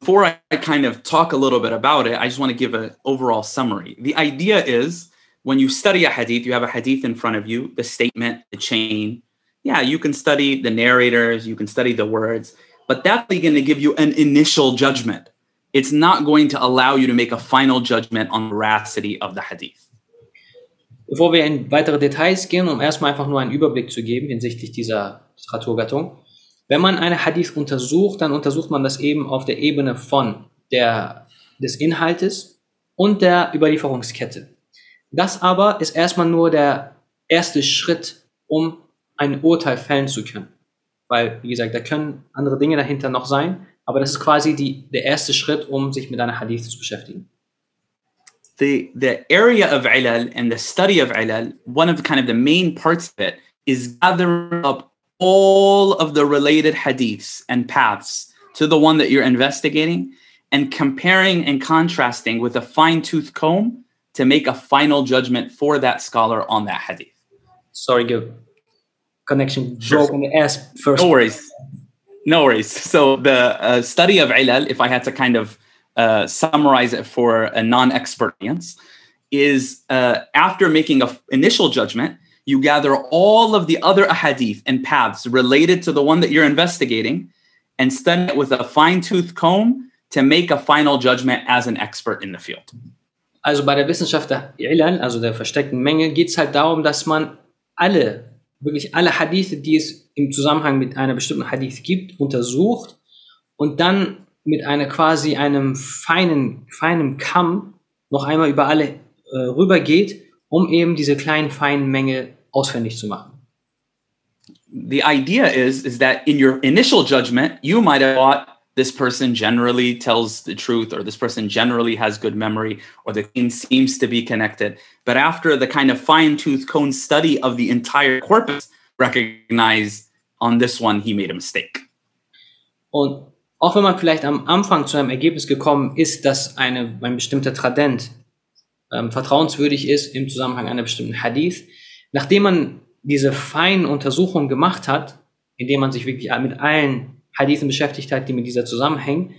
Before I kind of talk a little bit about it, I just want to give an overall summary. The idea is when you study a hadith, you have a hadith in front of you, the statement, the chain. Yeah, you can study the narrators, you can study the words, but that's going to give you an initial judgment. it's not going to allow you to make a final judgment on the veracity of the hadith. Bevor wir in weitere Details gehen, um erstmal einfach nur einen Überblick zu geben hinsichtlich dieser Literaturgattung. Wenn man eine Hadith untersucht, dann untersucht man das eben auf der Ebene von der, des Inhaltes und der Überlieferungskette. Das aber ist erstmal nur der erste Schritt, um ein Urteil fällen zu können. Weil, wie gesagt, da können andere Dinge dahinter noch sein, Aber das ist quasi die, der erste Schritt, um sich mit einer Hadith zu beschäftigen. The, the area of ilal and the study of ilal, one of the kind of the main parts of it is gathering up all of the related hadiths and paths to the one that you're investigating and comparing and contrasting with a fine tooth comb to make a final judgment for that scholar on that hadith. Sorry, Gil. Connection Sure. broke in first. No worries. No worries. So the uh, study of ilal, if I had to kind of uh, summarize it for a non-expert audience, is uh, after making an initial judgment, you gather all of the other ahadith and paths related to the one that you're investigating and study it with a fine-tooth comb to make a final judgment as an expert in the field. Also bei der Wissenschaft der Ilal, also der versteckten Menge, geht es halt darum, dass man alle, wirklich alle Hadithe, die es im Zusammenhang mit einer bestimmten Hadith gibt, untersucht und dann mit einer quasi einem feinen, feinen Kamm noch einmal über alle äh, rübergeht, um eben diese kleinen, feinen Menge ausfindig zu machen. the idea is is that in your initial judgment you might have thought this person generally tells the truth or this person generally has good memory or the thing seems to be connected but after the kind of fine-tooth comb study of the entire corpus recognize on this one he made a mistake Und auch wenn man vielleicht am Anfang zu einem Ergebnis gekommen ist, dass eine, ein bestimmter Tradent ähm, vertrauenswürdig ist im Zusammenhang einer bestimmten Hadith, nachdem man diese feinen Untersuchungen gemacht hat, indem man sich wirklich mit allen Hadithen beschäftigt hat, die mit dieser zusammenhängen,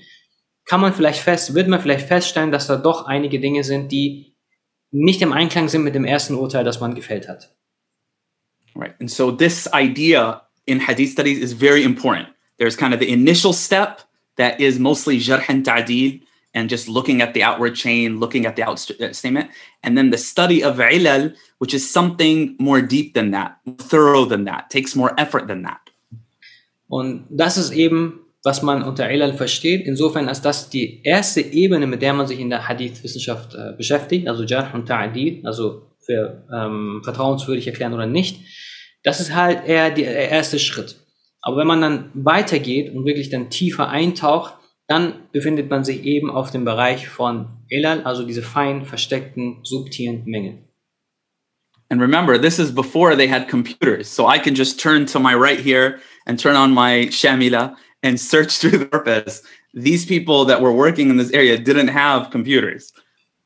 kann man vielleicht fest, wird man vielleicht feststellen, dass da doch einige Dinge sind, die nicht im Einklang sind mit dem ersten Urteil, das man gefällt hat. right and so this idea in hadith studies is very important there's kind of the initial step that is mostly jarh and ta'dil and just looking at the outward chain looking at the outward statement and then the study of ilal which is something more deep than that thorough than that takes more effort than that. Und das ist eben, was man unter Ilal versteht, insofern als das die erste Ebene, mit der man sich in der Hadith-Wissenschaft äh, beschäftigt, also Jarh und Ta'adil, also für ähm, vertrauenswürdig erklären oder nicht, das ist halt eher der erste Schritt. Aber wenn man dann weitergeht und wirklich dann tiefer eintaucht, dann befindet man sich eben auf dem Bereich von Ilal, also diese fein versteckten, subtilen Mengen. and remember this is before they had computers. So i can just turn to my right here and turn on my shamila and search through the corpus these people that were working in this area didn't have computers.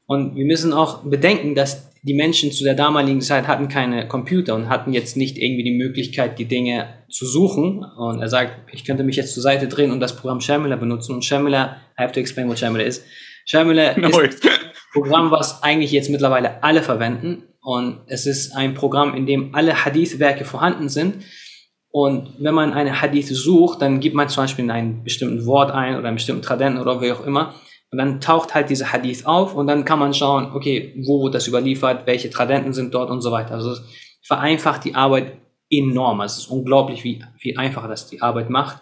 Und wir müssen auch bedenken, dass die Menschen zu der damaligen Zeit hatten keine Computer und hatten jetzt nicht irgendwie die Möglichkeit, die Dinge zu suchen. Und er sagt, ich könnte mich jetzt zur Seite drehen und das Programm Shamila benutzen. Und Shamila, I have to explain what Shamila is. Shamila no (laughs) ist ein Programm, was eigentlich jetzt mittlerweile alle verwenden. Und es ist ein Programm, in dem alle Hadith-Werke vorhanden sind. Und wenn man eine Hadith sucht, dann gibt man zum Beispiel ein bestimmtes Wort ein oder einen bestimmten Tradenten oder wie auch immer. Und dann taucht halt dieser Hadith auf und dann kann man schauen, okay, wo wurde das überliefert, welche Tradenten sind dort und so weiter. Also es vereinfacht die Arbeit enorm. Also es ist unglaublich, wie viel einfacher das die Arbeit macht.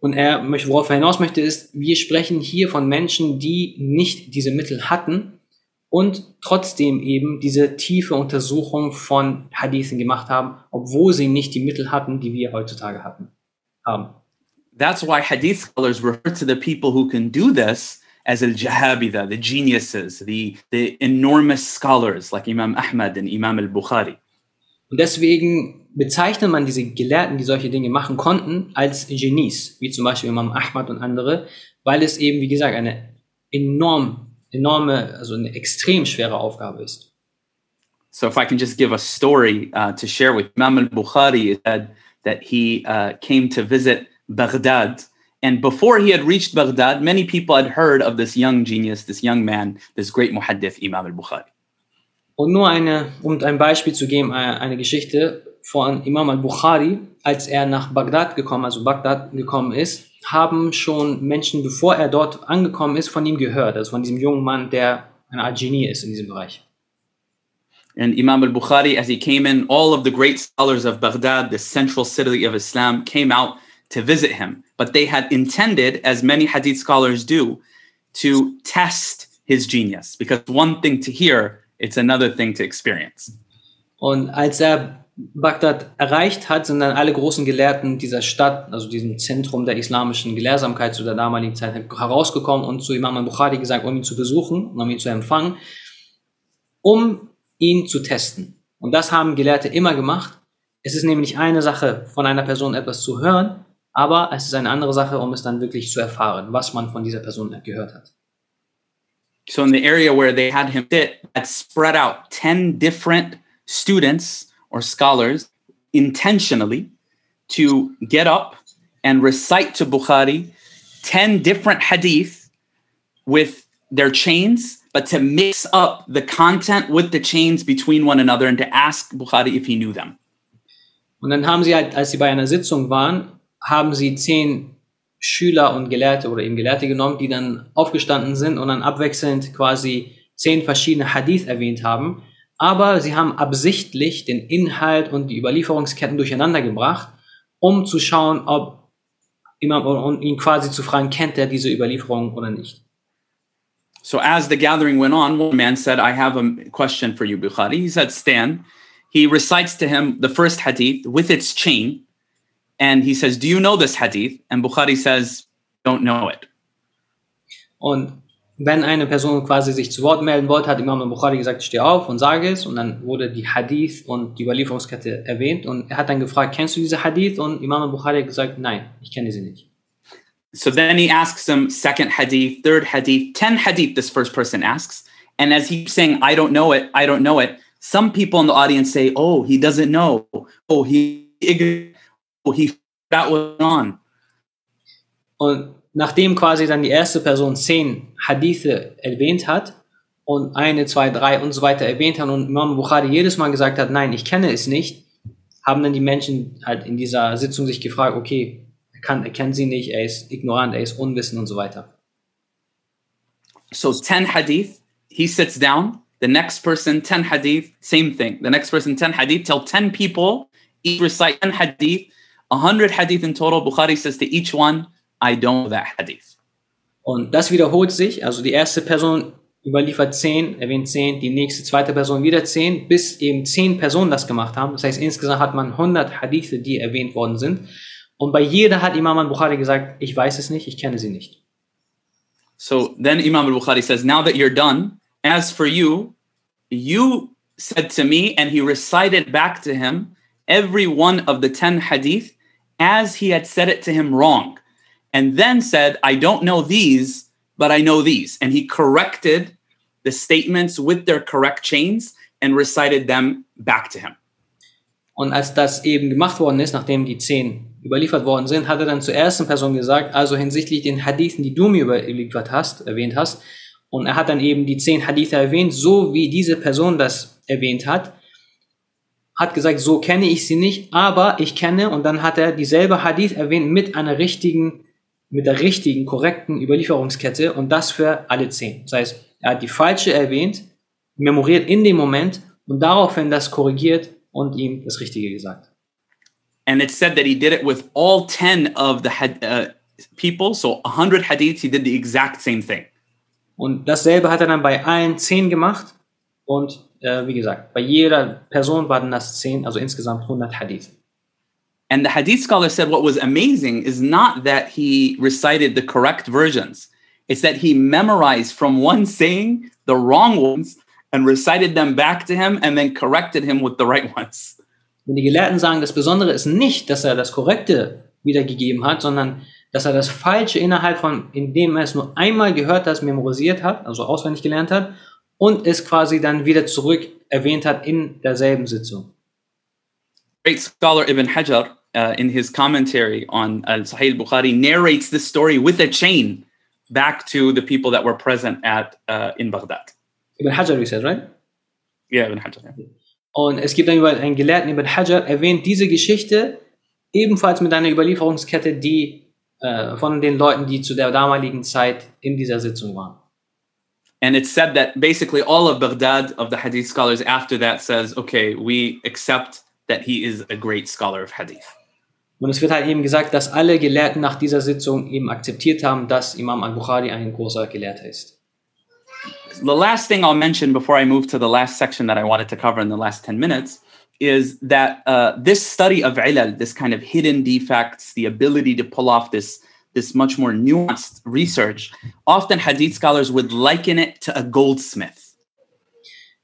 Und er möchte, worauf er hinaus möchte, ist, wir sprechen hier von Menschen, die nicht diese Mittel hatten und trotzdem eben diese tiefe Untersuchung von Hadithen gemacht haben, obwohl sie nicht die Mittel hatten, die wir heutzutage hatten, haben. That's why hadith scholars refer to the people who can do this as al jahabida the geniuses the the enormous scholars like imam ahmad and imam al-bukhari Und deswegen bezeichnet man diese Gelehrten, die solche Dinge machen konnten, als Genies, wie zum Beispiel Imam Ahmad und andere, weil es eben, wie gesagt, eine enorm, enorme, also eine extrem schwere Aufgabe ist. So, if I can just give a story uh, to share with Imam al Bukhari, said that he uh, came to visit Baghdad. And before he had reached Baghdad, many people had heard of this young genius, this young man, this great muhaddith, Imam al Bukhari. Und nur eine, um ein Beispiel zu geben, eine eine Geschichte von Imam al-Bukhari, als er nach Bagdad gekommen, also Bagdad gekommen ist, haben schon Menschen, bevor er dort angekommen ist, von ihm gehört, also von diesem jungen Mann, der eine Art Genie ist in diesem Bereich. And Imam al Bukhari, as he came in, all of the great scholars of Baghdad, the central city of Islam, came out to visit him. But they had intended, as many hadith scholars do, to test his genius. Because one thing to hear, it's another thing to experience. Und als er Bagdad erreicht hat, sind dann alle großen Gelehrten dieser Stadt, also diesem Zentrum der islamischen Gelehrsamkeit zu der damaligen Zeit, herausgekommen und zu Imam al-Bukhari gesagt, um ihn zu besuchen, um ihn zu empfangen, um ihn zu testen. Und das haben Gelehrte immer gemacht. Es ist nämlich eine Sache, von einer Person etwas zu hören, aber es ist eine andere Sache, um es dann wirklich zu erfahren, was man von dieser Person gehört hat. So in the area where they had him sit, had spread out 10 different students or scholars intentionally to get up and recite to Bukhari 10 different hadith with their chains, but to mix up the content with the chains between one another and to ask Bukhari if he knew them. Und dann haben sie halt, als sie bei einer Sitzung waren, haben sie zehn Schüler und Gelehrte oder eben Gelehrte genommen, die dann aufgestanden sind und dann abwechselnd quasi zehn verschiedene Hadith erwähnt haben. Aber sie haben absichtlich den Inhalt und die Überlieferungsketten durcheinander gebracht, um zu schauen, ob Imam und ihn quasi zu fragen, kennt er diese Überlieferung oder nicht. So as the gathering went on, one man said, I have a question for you, Bukhari. He said, Stand. He recites to him the first hadith with its chain. And he says, Do you know this hadith? And Bukhari says, Don't know it. Und wenn eine Person quasi sich zu Wort melden wollte, hat Imam Bukhari gesagt, steh auf und sage es. Und dann wurde die Hadith und die Überlieferungskette erwähnt. Und er hat dann gefragt, kennst du diese Hadith? Und Imam Bukhari hat gesagt, nein, ich kenne sie nicht. So then he asks him second hadith, third hadith, 10 hadith, this first person asks. And as he's saying, I don't know it, I don't know it, some people in the audience say, oh, he doesn't know. Oh, he, oh, he, that was on. Und nachdem quasi dann die erste Person zehn Hadithe erwähnt hat und eine, zwei, drei und so weiter erwähnt hat und Imam Bukhari jedes Mal gesagt hat, nein, ich kenne es nicht, haben dann die Menschen halt in dieser Sitzung sich gefragt, okay, er, kann, er kennt sie nicht, er ist ignorant, er ist unwissend und so weiter. So 10 hadith, he sits down, the next person 10 hadith, same thing. The next person 10 hadith, tell 10 people, each recite 10 hadith, 100 hadith in total. Bukhari says to each one, I don't know that hadith. Und das wiederholt sich, also die erste Person überliefert 10, erwähnt 10, die nächste, zweite Person wieder 10, bis eben 10 Personen das gemacht haben. Das heißt, insgesamt hat man 100 Hadithe, die erwähnt worden sind. Und bei jeder hat Imam al-Bukhari gesagt, ich weiß es nicht, ich kenne sie nicht. So then Imam al-Bukhari says, now that you're done, as for you, you said to me, and he recited back to him every one of the 10 hadith as he had said it to him wrong. And then said, I don't know these, but I know these. And he corrected the statements with their correct chains and recited them back to him. Und als das eben gemacht worden ist, nachdem die zehn überliefert worden sind, hat er dann zur ersten Person gesagt, also hinsichtlich den Hadithen, die du mir überliefert hast, erwähnt hast, und er hat dann eben die zehn Hadithe erwähnt, so wie diese Person das erwähnt hat, hat gesagt, so kenne ich sie nicht, aber ich kenne, und dann hat er dieselbe Hadith erwähnt mit einer richtigen, mit der richtigen, korrekten Überlieferungskette und das für alle zehn. Das heißt, er hat die falsche erwähnt, memoriert in dem Moment und daraufhin das korrigiert und ihm das Richtige gesagt. And it said that he did it with all 10 of the uh, people. So 100 hadiths, he did the exact same thing. Und dasselbe hat er dann bei allen zehn gemacht und äh, wie gesagt, bei jeder Person waren das zehn, also insgesamt 100 Hadith. And the hadith scholar said what was amazing is not that he recited the correct versions, it's that he memorized from one saying the wrong ones and recited them back to him and then corrected him with the right (laughs) ones. Und die Gelehrten sagen, das Besondere ist nicht, dass er das Korrekte wiedergegeben hat, sondern dass er das Falsche innerhalb von, indem er es nur einmal gehört hat, memorisiert hat, also auswendig gelernt hat, und es quasi dann wieder zurück erwähnt hat in derselben Sitzung. Great scholar Ibn Hajar, uh, in his commentary on uh, Sahih Bukhari, narrates this story with a chain back to the people that were present at uh, in Baghdad. Ibn Hajar, you said, right? Yeah, Ibn Hajar. yeah. Und es gibt einen Gelehrten, Ibn Hajar, erwähnt diese Geschichte ebenfalls mit einer Überlieferungskette, die äh, von den Leuten, die zu der damaligen Zeit in dieser Sitzung waren. And it's said that basically all of Baghdad, of the hadith scholars after that, says, okay, we accept that he is a great scholar of hadith. Und es wird halt eben gesagt, dass alle Gelehrten nach dieser Sitzung eben akzeptiert haben, dass Imam al-Bukhari ein großer Gelehrter ist. The last thing I'll mention before I move to the last section that I wanted to cover in the last 10 minutes is that uh, this study of ilal, this kind of hidden defects, the ability to pull off this, this much more nuanced research, often hadith scholars would liken it to a goldsmith.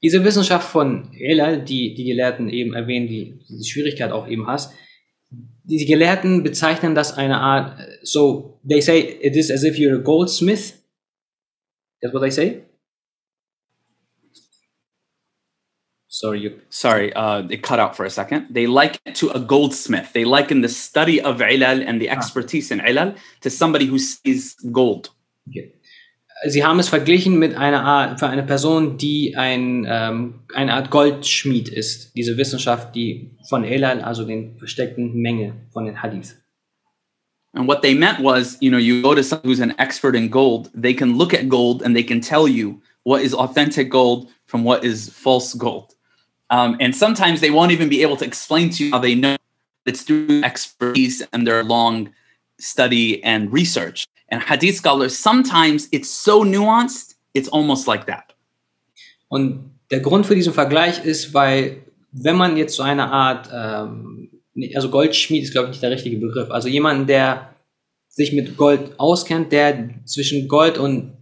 Diese Wissenschaft von Ilal, die die Gelehrten eben erwähnen, die die Schwierigkeit auch eben hast, die Gelehrten bezeichnen das eine Art, so they say it is as if you're a goldsmith. That's what they say. Sorry, you. Sorry, uh, it cut out for a second. They liken it to a goldsmith. They liken the study of ilal and the expertise in ilal to somebody who sees gold. Okay. Sie haben es verglichen mit einer Art, für eine Person, die ein, ähm, eine Art Goldschmied ist. Diese Wissenschaft, die von Elal, also den versteckten Menge von den Hadith. And what they meant was, you know, you go to someone who's an expert in gold, they can look at gold and they can tell you what is authentic gold from what is false gold. Um, and sometimes they won't even be able to explain to you how they know it's through expertise and their long study and research. And hadith scholars, sometimes it's so nuanced, it's almost like that. Und der Grund für diesen Vergleich ist, weil wenn man jetzt so eine Art, ähm, also Goldschmied ist glaube ich nicht der richtige Begriff, also jemand, der sich mit Gold auskennt, der zwischen Gold und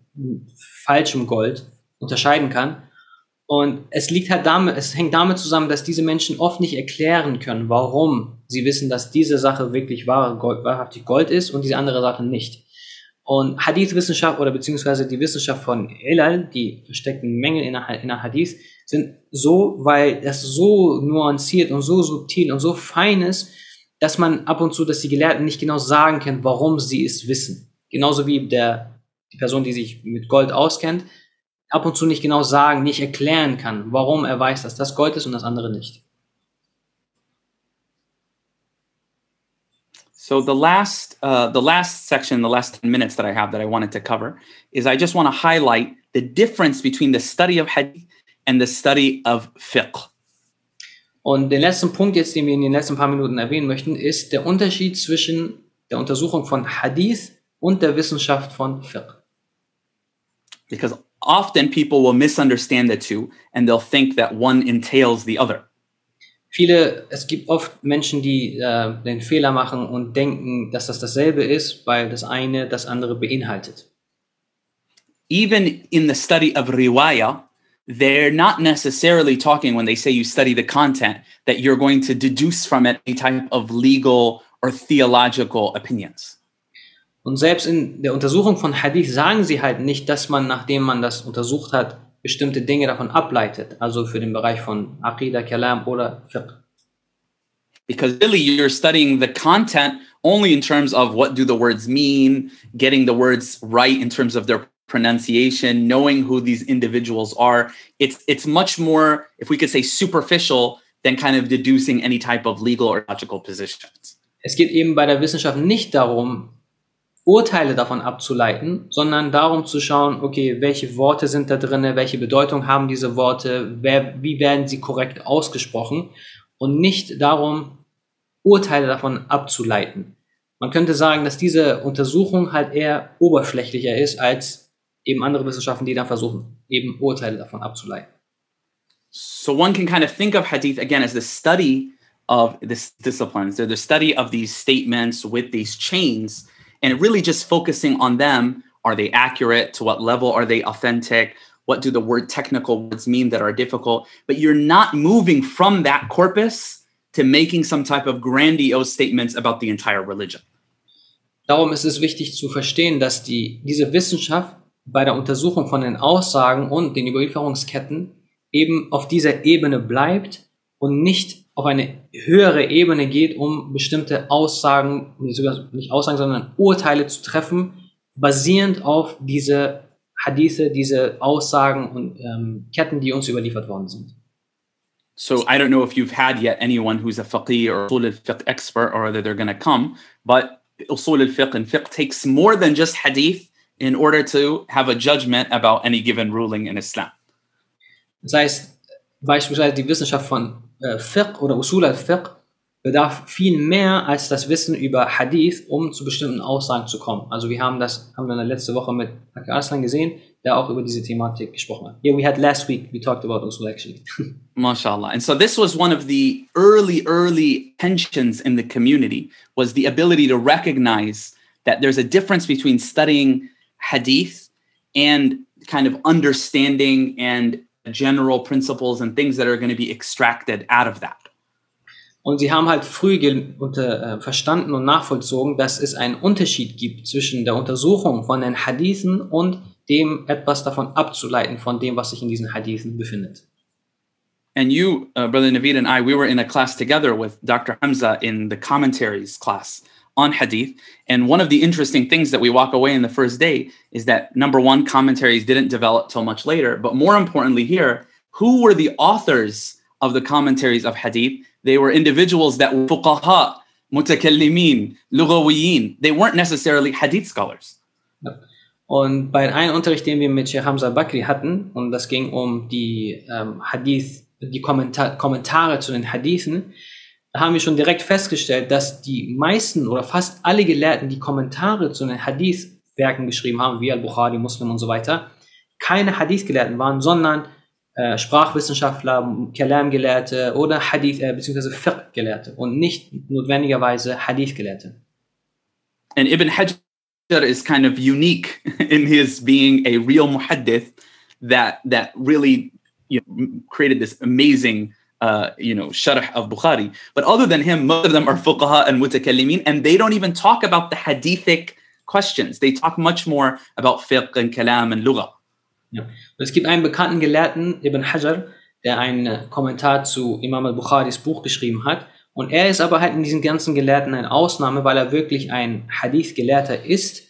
falschem Gold unterscheiden kann. Und es liegt halt damit, es hängt damit zusammen, dass diese Menschen oft nicht erklären können, warum sie wissen, dass diese Sache wirklich wahre Gold, wahrhaftig Gold ist und diese andere Sache nicht. Und Hadith-Wissenschaft oder beziehungsweise die Wissenschaft von Elal, die versteckten Mängel in der, in der Hadith, sind so, weil das so nuanciert und so subtil und so fein ist, dass man ab und zu, dass die Gelehrten nicht genau sagen können, warum sie es wissen. Genauso wie der, die Person, die sich mit Gold auskennt, ab und zu nicht genau sagen, nicht erklären kann, warum er weiß, dass das Gold ist und das andere nicht. So the last, uh, the last section, the last 10 minutes that I have that I wanted to cover is I just want to highlight the difference between the study of hadith and the study of fiqh. Und den letzten Punkt jetzt, den wir in den letzten paar Minuten erwähnen möchten, ist der Unterschied zwischen der Untersuchung von Hadith und der Wissenschaft von Fiqh. Because often people will misunderstand the two and they'll think that one entails the other. Viele, es gibt oft Menschen, die äh, den Fehler machen und denken, dass das dasselbe ist, weil das eine das andere beinhaltet. Even in the study of riwayah, they're not necessarily talking when they say you study the content that you're going to deduce from it a type of legal or theological opinions. Und selbst in der Untersuchung von Hadith sagen sie halt nicht, dass man, nachdem man das untersucht hat, bestimmte Dinge davon ableitet, also für den Bereich von Aqidah, Kalam oder Fiqh. Because really you're studying the content only in terms of what do the words mean, getting the words right in terms of their pronunciation, knowing who these individuals are. It's it's much more, if we could say superficial, than kind of deducing any type of legal or logical positions. Es geht eben bei der Wissenschaft nicht darum, Urteile davon abzuleiten, sondern darum zu schauen, okay, welche Worte sind da drin, welche Bedeutung haben diese Worte, wer, wie werden sie korrekt ausgesprochen und nicht darum, Urteile davon abzuleiten. Man könnte sagen, dass diese Untersuchung halt eher oberflächlicher ist als eben andere Wissenschaften, die dann versuchen, eben Urteile davon abzuleiten. So one can kind of think of hadith again as the study of this disciplines. They're the study of these statements with these chains and really just focusing on them. Are they accurate? To what level are they authentic? What do the word technical words mean that are difficult? But you're not moving from that corpus to making some type of grandiose statements about the entire religion. Darum ist es wichtig zu verstehen, dass die, diese Wissenschaft bei der Untersuchung von den Aussagen und den Überlieferungsketten eben auf dieser Ebene bleibt und nicht auf eine höhere Ebene geht, um bestimmte Aussagen, nicht Aussagen, sondern Urteile zu treffen, basierend auf diese Hadithe, diese Aussagen und ähm, Ketten, die uns überliefert worden sind. So I don't know if you've had yet anyone who's a faqih or usul al-fiqh expert or whether they're going to come, but usul al-fiqh and fiqh takes more than just hadith in order to have a judgment about any given ruling in Islam. Das heißt, beispielsweise die Wissenschaft von Fiqh oder Usul al-Fiqh bedarf viel mehr als das Wissen über Hadith, um zu bestimmten Aussagen zu kommen. Also wir haben das, haben wir letzte Woche mit Akar Aslan gesehen, der auch über diese Thematik gesprochen hat. Yeah, we had last week, we talked about Usul actually. (laughs) MashaAllah. And so this was one of the early, early tensions in the community was the ability to recognize that there's a difference between studying hadith and kind of understanding and general principles and things that are going to be extracted out of that. Und sie haben halt früh unter, äh, verstanden und nachvollzogen, dass es einen Unterschied gibt zwischen der Untersuchung von den Hadithen und dem etwas davon abzuleiten von dem, was sich in diesen Hadithen befindet. And you, uh, Brother Naveed, and I, we were in a class together with Dr. Hamza in the commentaries class on Hadith. And one of the interesting things that we walk away in the first day is that number one, commentaries didn't develop till much later. But more importantly, here, who were the authors of the commentaries of Hadith? They were individuals that were fuqaha, mutakallimin, lughawiyin. They weren't necessarily Hadith scholars. Und bei einem Unterricht, den wir mit Sheikh Hamza Bakri hatten, und das ging um die ähm, Hadith, die Kommentar Kommentare zu den Hadithen, haben wir schon direkt festgestellt, dass die meisten oder fast alle Gelehrten, die Kommentare zu den Hadith-Werken geschrieben haben, wie Al-Bukhari, Muslim und so weiter, keine Hadith-Gelehrten waren, sondern äh, Sprachwissenschaftler, Kalam-Gelehrte oder Hadith, äh, beziehungsweise Fiqh-Gelehrte und nicht notwendigerweise Hadith-Gelehrte. And Ibn Hajar is kind of unique (laughs) in his being a real muhaddith that that really you know, created this amazing uh, you know sharh of Bukhari. But other than him, most of them are fuqaha and mutakallimin, and they don't even talk about the hadithic questions. They talk much more about fiqh and kalam and lugha. Es gibt einen bekannten Gelehrten, Ibn Hajar, der einen Kommentar zu Imam al-Bukharis Buch geschrieben hat. Und er ist aber halt in diesen ganzen Gelehrten eine Ausnahme, weil er wirklich ein Hadith-Gelehrter ist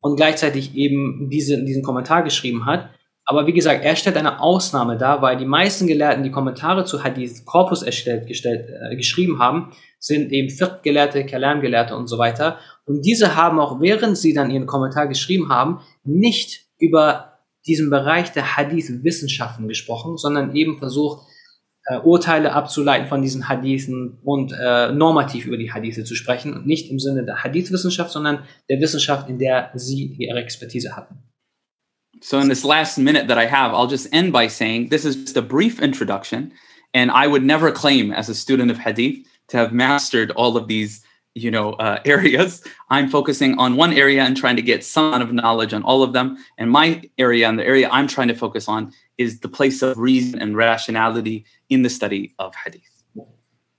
und gleichzeitig eben diese, diesen Kommentar geschrieben hat. Aber wie gesagt, er stellt eine Ausnahme dar, weil die meisten Gelehrten, die Kommentare zu Hadith Corpus erstellt, gestellt, äh, geschrieben haben, sind eben Fiqh-Gelehrte, Kalam-Gelehrte und so weiter. Und diese haben auch, während sie dann ihren Kommentar geschrieben haben, nicht über diesen Bereich der Hadith-Wissenschaften gesprochen, sondern eben versucht, äh, Urteile abzuleiten von diesen Hadithen und äh, normativ über die Hadithe zu sprechen und nicht im Sinne der Hadith-Wissenschaft, sondern der Wissenschaft, in der sie ihre Expertise hatten. So in this last minute that I have, I'll just end by saying this is just a brief introduction, and I would never claim as a student of Hadith to have mastered all of these you know uh, (laughs) areas. I'm focusing on one area and trying to get some amount of knowledge on all of them. And my area and the area i'm trying to focus on is the place of reason and rationality in the study of hadith.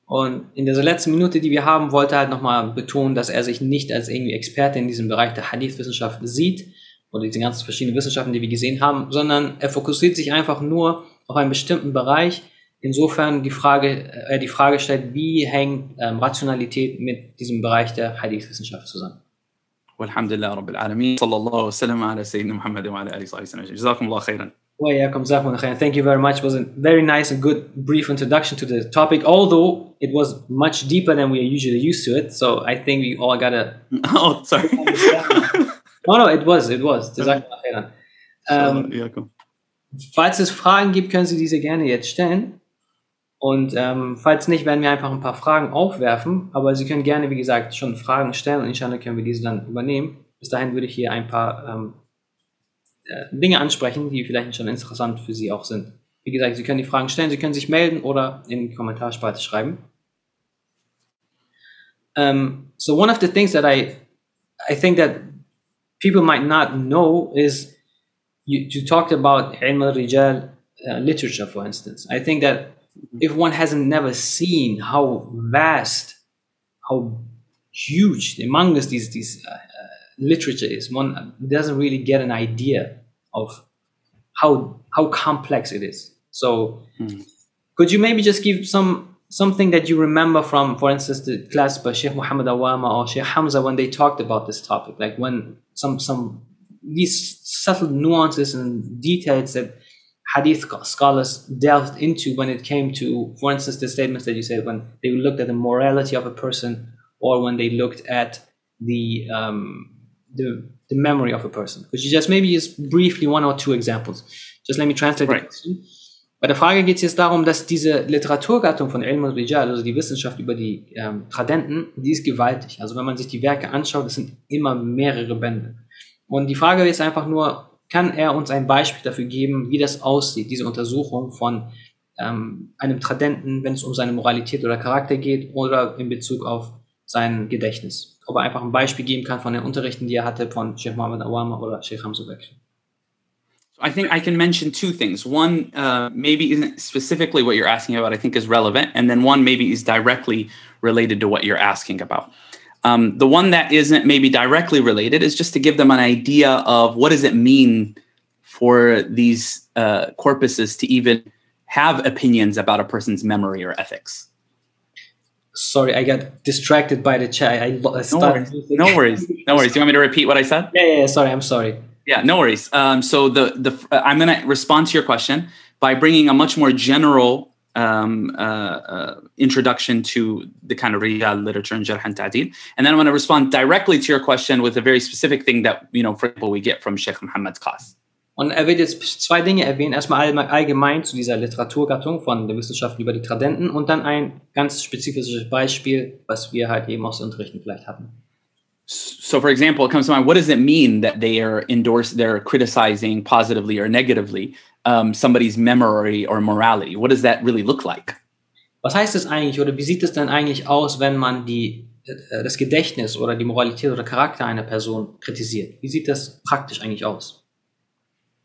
Und in dieser letzten Minute, die wir haben, wollte er halt nochmal betonen, dass er sich nicht als irgendwie Experte in diesem Bereich der Hadith-Wissenschaft sieht oder diese ganzen verschiedenen Wissenschaften, die wir gesehen haben, sondern er fokussiert sich einfach nur auf einen bestimmten Bereich, insofern die Frage, äh, die Frage stellt, wie hängt ähm, Rationalität mit diesem Bereich der Hadith-Wissenschaft zusammen. والحمد لله رب العالمين صلى الله وسلم على سيدنا محمد وعلى اله وصحبه وسلم جزاكم الله خيرا وإياكم جزاكم الله خيرا Thank you very much. It was a very nice and good brief introduction to the topic, although it was much deeper than we are usually used to it. So I think we all gotta. (laughs) oh, sorry. No, no, it was, it was. Das sagt man nachher dann. Ähm. Falls es Fragen gibt, können Sie diese gerne jetzt stellen. Und ähm, falls nicht, werden wir einfach ein paar Fragen aufwerfen. Aber Sie können gerne, wie gesagt, schon Fragen stellen und inshallah können wir diese dann übernehmen. Bis dahin würde ich hier ein paar ähm, äh, Dinge ansprechen, die vielleicht schon interessant für Sie auch sind. Wie gesagt, Sie können die Fragen stellen, Sie können sich melden oder in die Kommentarspalte schreiben. Um, so one of the things that I I think that people might not know is you, you talked about ilm al-rijal uh, literature, for instance. I think that if one hasn't never seen how vast, how huge, humongous these these uh, uh, literature is, one doesn't really get an idea of how how complex it is. So, mm. could you maybe just give some something that you remember from, for instance, the class by Sheikh Muhammad Awama or Sheikh Hamza when they talked about this topic, like when some some these subtle nuances and details that hadith scholars delved into when it came to, for instance, the statements that you said when they looked at the morality of a person or when they looked at the um, the, the memory of a person. Could you just maybe just briefly one or two examples? Just let me translate right. the question. Bei der Frage geht es jetzt darum, dass diese Literaturgattung von Ilm al-Rijal, also die Wissenschaft über die ähm, Tradenten, die ist gewaltig. Also wenn man sich die Werke anschaut, das sind immer mehrere Bände. Und die Frage ist einfach nur, kann er uns ein Beispiel dafür geben, wie das aussieht, diese Untersuchung von ähm, einem Tradenten, wenn es um seine Moralität oder Charakter geht oder in Bezug auf sein Gedächtnis. Ob er einfach ein Beispiel geben kann von den Unterrichten, die er hatte von Sheikh Muhammad Awama oder Sheikh Hamza Bakri. I think I can mention two things. One uh, maybe isn't specifically what you're asking about, I think is relevant. And then one maybe is directly related to what you're asking about. Um, the one that isn't maybe directly related is just to give them an idea of what does it mean for these uh, corpuses to even have opinions about a person's memory or ethics. Sorry, I got distracted by the chat. I, I no, worries. no worries. No worries. Do you want me to repeat what I said? Yeah, yeah, yeah. Sorry, I'm sorry. Yeah, no worries. Um, so the the uh, I'm going to respond to your question by bringing a much more general um, uh, uh, introduction to the kind of Rijal literature and Jarh and. And then I'm going to respond directly to your question with a very specific thing that, you know, for example, we get from Sheikh Muhammad's class. Und er wird jetzt zwei Dinge erwähnen. Erstmal allgemein zu dieser Literaturgattung von der Wissenschaft über die Tradenten und dann ein ganz spezifisches Beispiel, was wir halt eben aus Unterrichten vielleicht hatten. So, for example, it comes to mind. What does it mean that they are endorsed? They're criticizing positively or negatively um, somebody's memory or morality? What does that really look like? Was heißt es eigentlich oder wie sieht es denn eigentlich aus, wenn man die, äh, das Gedächtnis oder die Moralität oder Charakter einer Person kritisiert? Wie sieht das praktisch eigentlich aus?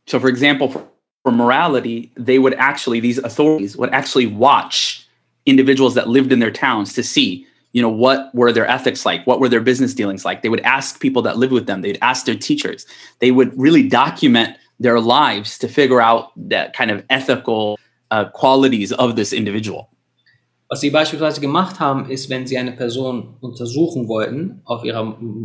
So, for example, for, for morality, they would actually, these authorities would actually watch individuals that lived in their towns to see you know what were their ethics like? What were their business dealings like? They would ask people that lived with them. They'd ask their teachers. They would really document their lives to figure out that kind of ethical uh, qualities of this individual. Was sie beispielsweise gemacht haben, ist, wenn sie eine Person untersuchen wollten, auf ihrer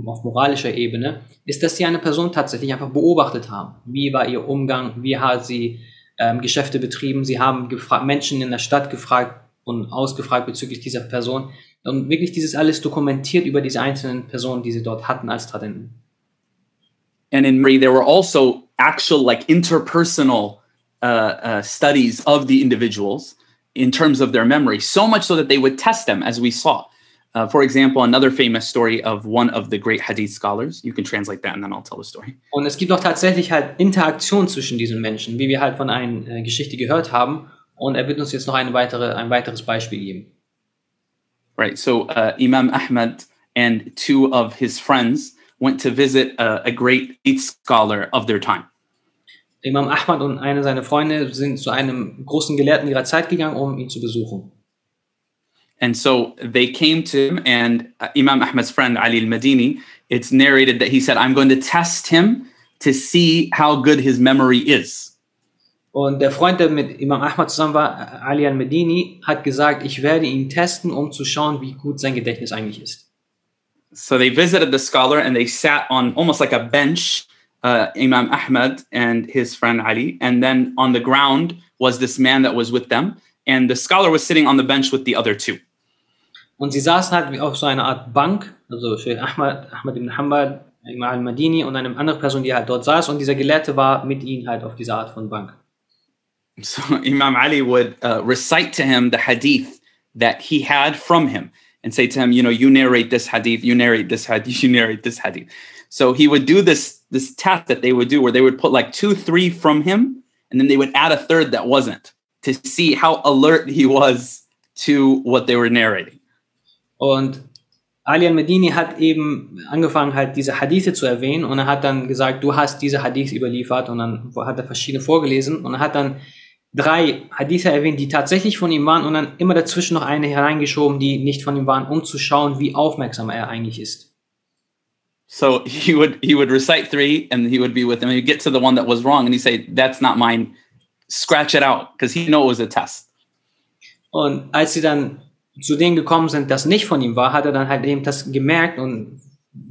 auf moralischer Ebene, ist, dass sie eine Person tatsächlich einfach beobachtet haben. Wie war ihr Umgang, wie hat sie ähm, Geschäfte betrieben, sie haben Menschen in der Stadt gefragt und ausgefragt bezüglich dieser Person und wirklich dieses alles dokumentiert über diese einzelnen Personen, die sie dort hatten als Tradenten. And in Marie, there were also actual like interpersonal uh, uh, studies of the individuals in terms of their memory, so much so that they would test them, as we saw. Uh, for example, another famous story of one of the great Hadith scholars. You can translate that and then I'll tell the story. Und es gibt auch tatsächlich halt Interaktion zwischen diesen Menschen, wie wir halt von einer äh, Geschichte gehört haben. Und er wird uns jetzt noch eine weitere, ein weiteres Beispiel geben. Right. So uh, Imam Ahmad and two of his friends went to visit a, a great scholar of their time. Imam Ahmad und eine seiner Freunde sind zu einem großen Gelehrten ihrer Zeit gegangen, um ihn zu besuchen. And so they came to him, and uh, Imam Ahmad's friend Ali al-Madini, it's narrated that he said, "I'm going to test him to see how good his memory is." Und der Freund, der mit Imam Ahmad zusammen war, Ali al-Madini, hat gesagt, ich werde ihn testen, um zu schauen, wie gut sein Gedächtnis eigentlich ist. So they visited the scholar and they sat on almost like a bench, uh, Imam Ahmad and his friend Ali. And then on the ground was this man that was with them. And the scholar was sitting on the bench with the other two. Und sie saßen halt auf so einer Art Bank, also Sheikh Ahmad, Ahmad ibn Hanbal, Imam al-Madini und eine andere Person, die halt dort saß. Und dieser Gelehrte war mit ihnen halt auf dieser Art von Bank. So (laughs) Imam Ali would uh, recite to him the hadith that he had from him. and say to him, you know, you narrate this hadith, you narrate this hadith, (laughs) you narrate this hadith. So he would do this this test that they would do where they would put like two, three from him, and then they would add a third that wasn't to see how alert he was to what they were narrating. Und Ali al-Medini hat eben angefangen, halt diese Hadithe zu erwähnen und er hat dann gesagt, du hast diese Hadith überliefert und dann hat er verschiedene vorgelesen und er hat dann drei Hadithe erwähnt, die tatsächlich von ihm waren und dann immer dazwischen noch eine hereingeschoben, die nicht von ihm waren, um zu schauen, wie aufmerksam er eigentlich ist. So (laughs) he would he would recite three and he would be with them. He'd get to the one that was wrong and he'd say, That's not mine. Scratch it out, because he knew it was a test. Und als sie dann zu denen gekommen sind, das nicht von ihm war, hat er dann halt eben das gemerkt und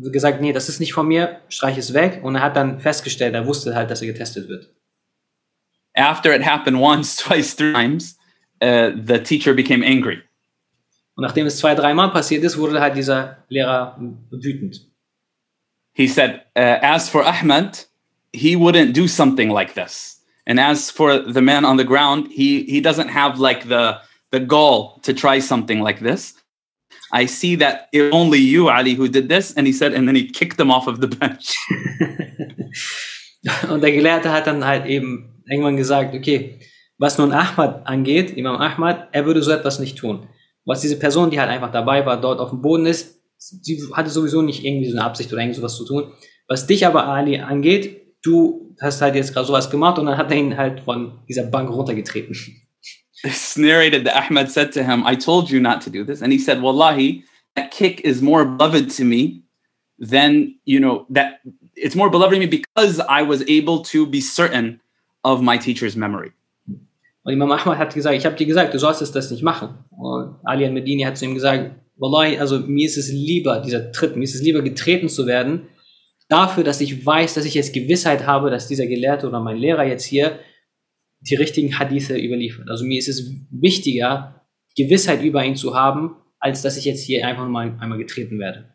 gesagt, nee, das ist nicht von mir, streich es weg. Und er hat dann festgestellt, er wusste halt, dass er getestet wird after it happened once, (laughs) twice, three times, uh, the teacher became angry. Und nachdem es zwei, dreimal passiert ist, wurde halt dieser Lehrer wütend. He said, uh, as for Ahmed, he wouldn't do something like this. And as for the man on the ground, he, he doesn't have like the, the gall to try something like this. I see that it only you, Ali, who did this. And he said, and then he kicked them off of the (laughs) bench. (laughs) Und der Gelehrte hat dann halt eben irgendwann gesagt, okay, was nun Ahmad angeht, Imam Ahmad, er würde so etwas nicht tun. Was diese Person, die halt einfach dabei war, dort auf dem Boden ist, sie hatte sowieso nicht irgendwie so eine Absicht oder irgend sowas zu tun. Was dich aber, Ali, angeht, du hast halt jetzt gerade sowas gemacht und dann hat er ihn halt von dieser Bank runtergetreten. It's narrated that Ahmed said to him, I told you not to do this. And he said, Wallahi, that kick is more beloved to me than, you know, that it's more beloved to me because I was able to be certain of my teacher's memory. Und Imam Ahmad hat gesagt, ich habe dir gesagt, du solltest das nicht machen. Und Ali al-Medini hat zu ihm gesagt, Wallahi, also mir ist es lieber, dieser Tritt, mir ist es lieber getreten zu werden, dafür, dass ich weiß, dass ich jetzt Gewissheit habe, dass dieser Gelehrte oder mein Lehrer jetzt hier die richtigen Hadithe überliefert. Also mir ist es wichtiger, Gewissheit über ihn zu haben, als dass ich jetzt hier einfach mal einmal getreten werde.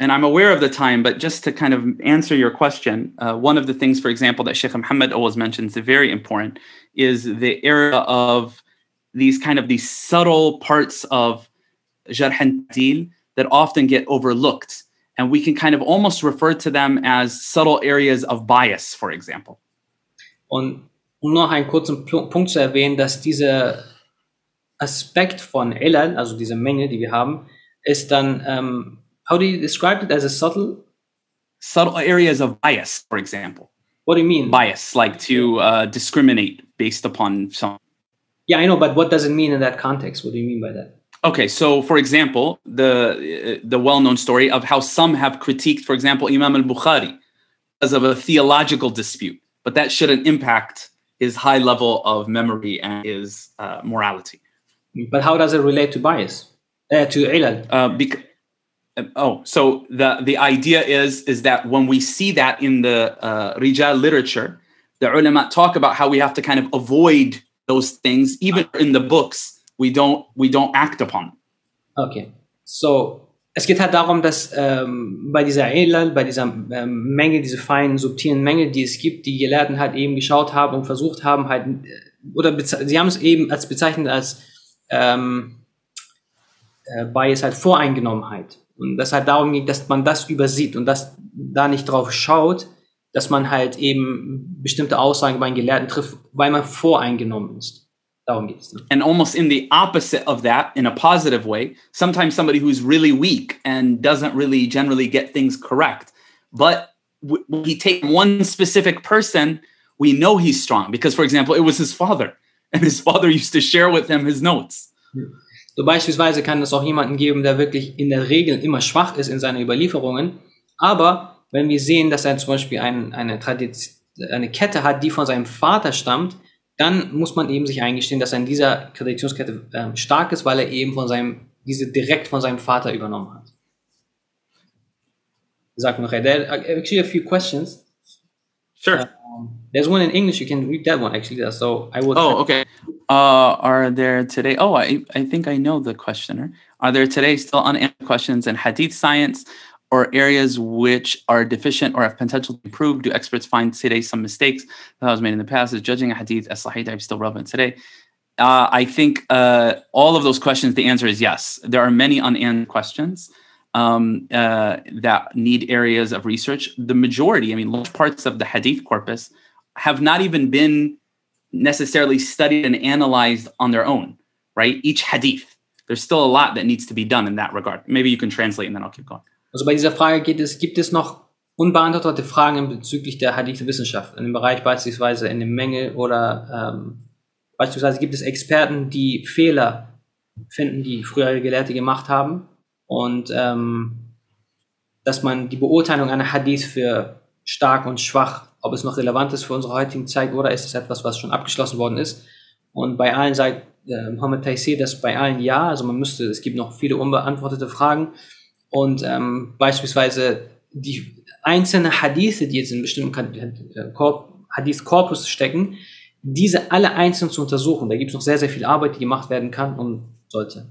And I'm aware of the time, but just to kind of answer your question, uh, one of the things, for example, that Sheikh Muhammad always mentions, very important, is the area of these kind of these subtle parts of jarh and that often get overlooked. And we can kind of almost refer to them as subtle areas of bias, for example. Und um noch einen kurzen Punkt zu erwähnen, dass dieser Aspekt von Elal, also diese Menge, die wir haben, ist dann ähm, How do you describe it as a subtle? Subtle areas of bias, for example. What do you mean? Bias, like to uh, discriminate based upon some. Yeah, I know, but what does it mean in that context? What do you mean by that? Okay, so for example, the the well-known story of how some have critiqued, for example, Imam al-Bukhari because of a theological dispute, but that shouldn't impact his high level of memory and his uh, morality. But how does it relate to bias? Uh, to ilal? Uh, because oh so the the idea is is that when we see that in the uh, rijal literature the ulama talk about how we have to kind of avoid those things even in the books we don't we don't act upon okay so es geht halt darum, dass ähm, bei dieser Elal, bei dieser ähm, Menge, diese feinen, subtilen Mängel, die es gibt, die Gelehrten halt eben geschaut haben und versucht haben, halt, oder sie haben es eben als bezeichnet als ähm, äh, Bias halt Voreingenommenheit. Und das halt darum geht, dass man das übersieht und dass da nicht drauf schaut, dass man halt eben bestimmte Aussagen bei den Gelehrten trifft, weil man voreingenommen ist. Darum geht es. Ne? And almost in the opposite of that, in a positive way, sometimes somebody who's really weak and doesn't really generally get things correct, but he take one specific person, we know he's strong because, for example, it was his father, and his (laughs) father used to share with him his notes. Yeah. So beispielsweise kann es auch jemanden geben, der wirklich in der Regel immer schwach ist in seinen Überlieferungen. Aber wenn wir sehen, dass er zum Beispiel ein, eine, eine Kette hat, die von seinem Vater stammt, dann muss man eben sich eingestehen, dass er in dieser Traditionskette äh, stark ist, weil er eben von seinem, diese direkt von seinem Vater übernommen hat. Sag noch, actually a few questions. Sure. Um, there's one in English. You can read that one actually. So I will. Oh, okay. Uh, are there today? Oh, I, I think I know the questioner. Are there today still unanswered questions in Hadith science or areas which are deficient or have potential to improve? Do experts find today some mistakes that was made in the past? Is judging a Hadith as Sahih still relevant today? Uh, I think uh, all of those questions, the answer is yes. There are many unanswered questions um, uh, that need areas of research. The majority, I mean, large parts of the Hadith corpus have not even been necessarily studied and analyzed on their own, right? Each hadith. There's still a lot that needs to be done in that regard. Maybe you can translate and then I'll keep going. Also bei dieser Frage geht es, gibt es noch unbeantwortete Fragen bezüglich der Hadith-Wissenschaft, in dem Bereich beispielsweise in der Menge oder ähm, beispielsweise gibt es Experten, die Fehler finden, die frühere Gelehrte gemacht haben und ähm, dass man die Beurteilung einer Hadith für stark und schwach ob es noch relevant ist für unsere heutigen Zeit oder ist es etwas, was schon abgeschlossen worden ist. Und bei allen sagt äh, Mohammed Taisir, dass bei allen ja, also man müsste, es gibt noch viele unbeantwortete Fragen und ähm, beispielsweise die einzelnen Hadithe, die jetzt in bestimmten äh, Hadith-Korpus stecken, diese alle einzeln zu untersuchen. Da gibt es noch sehr, sehr viel Arbeit, die gemacht werden kann und sollte.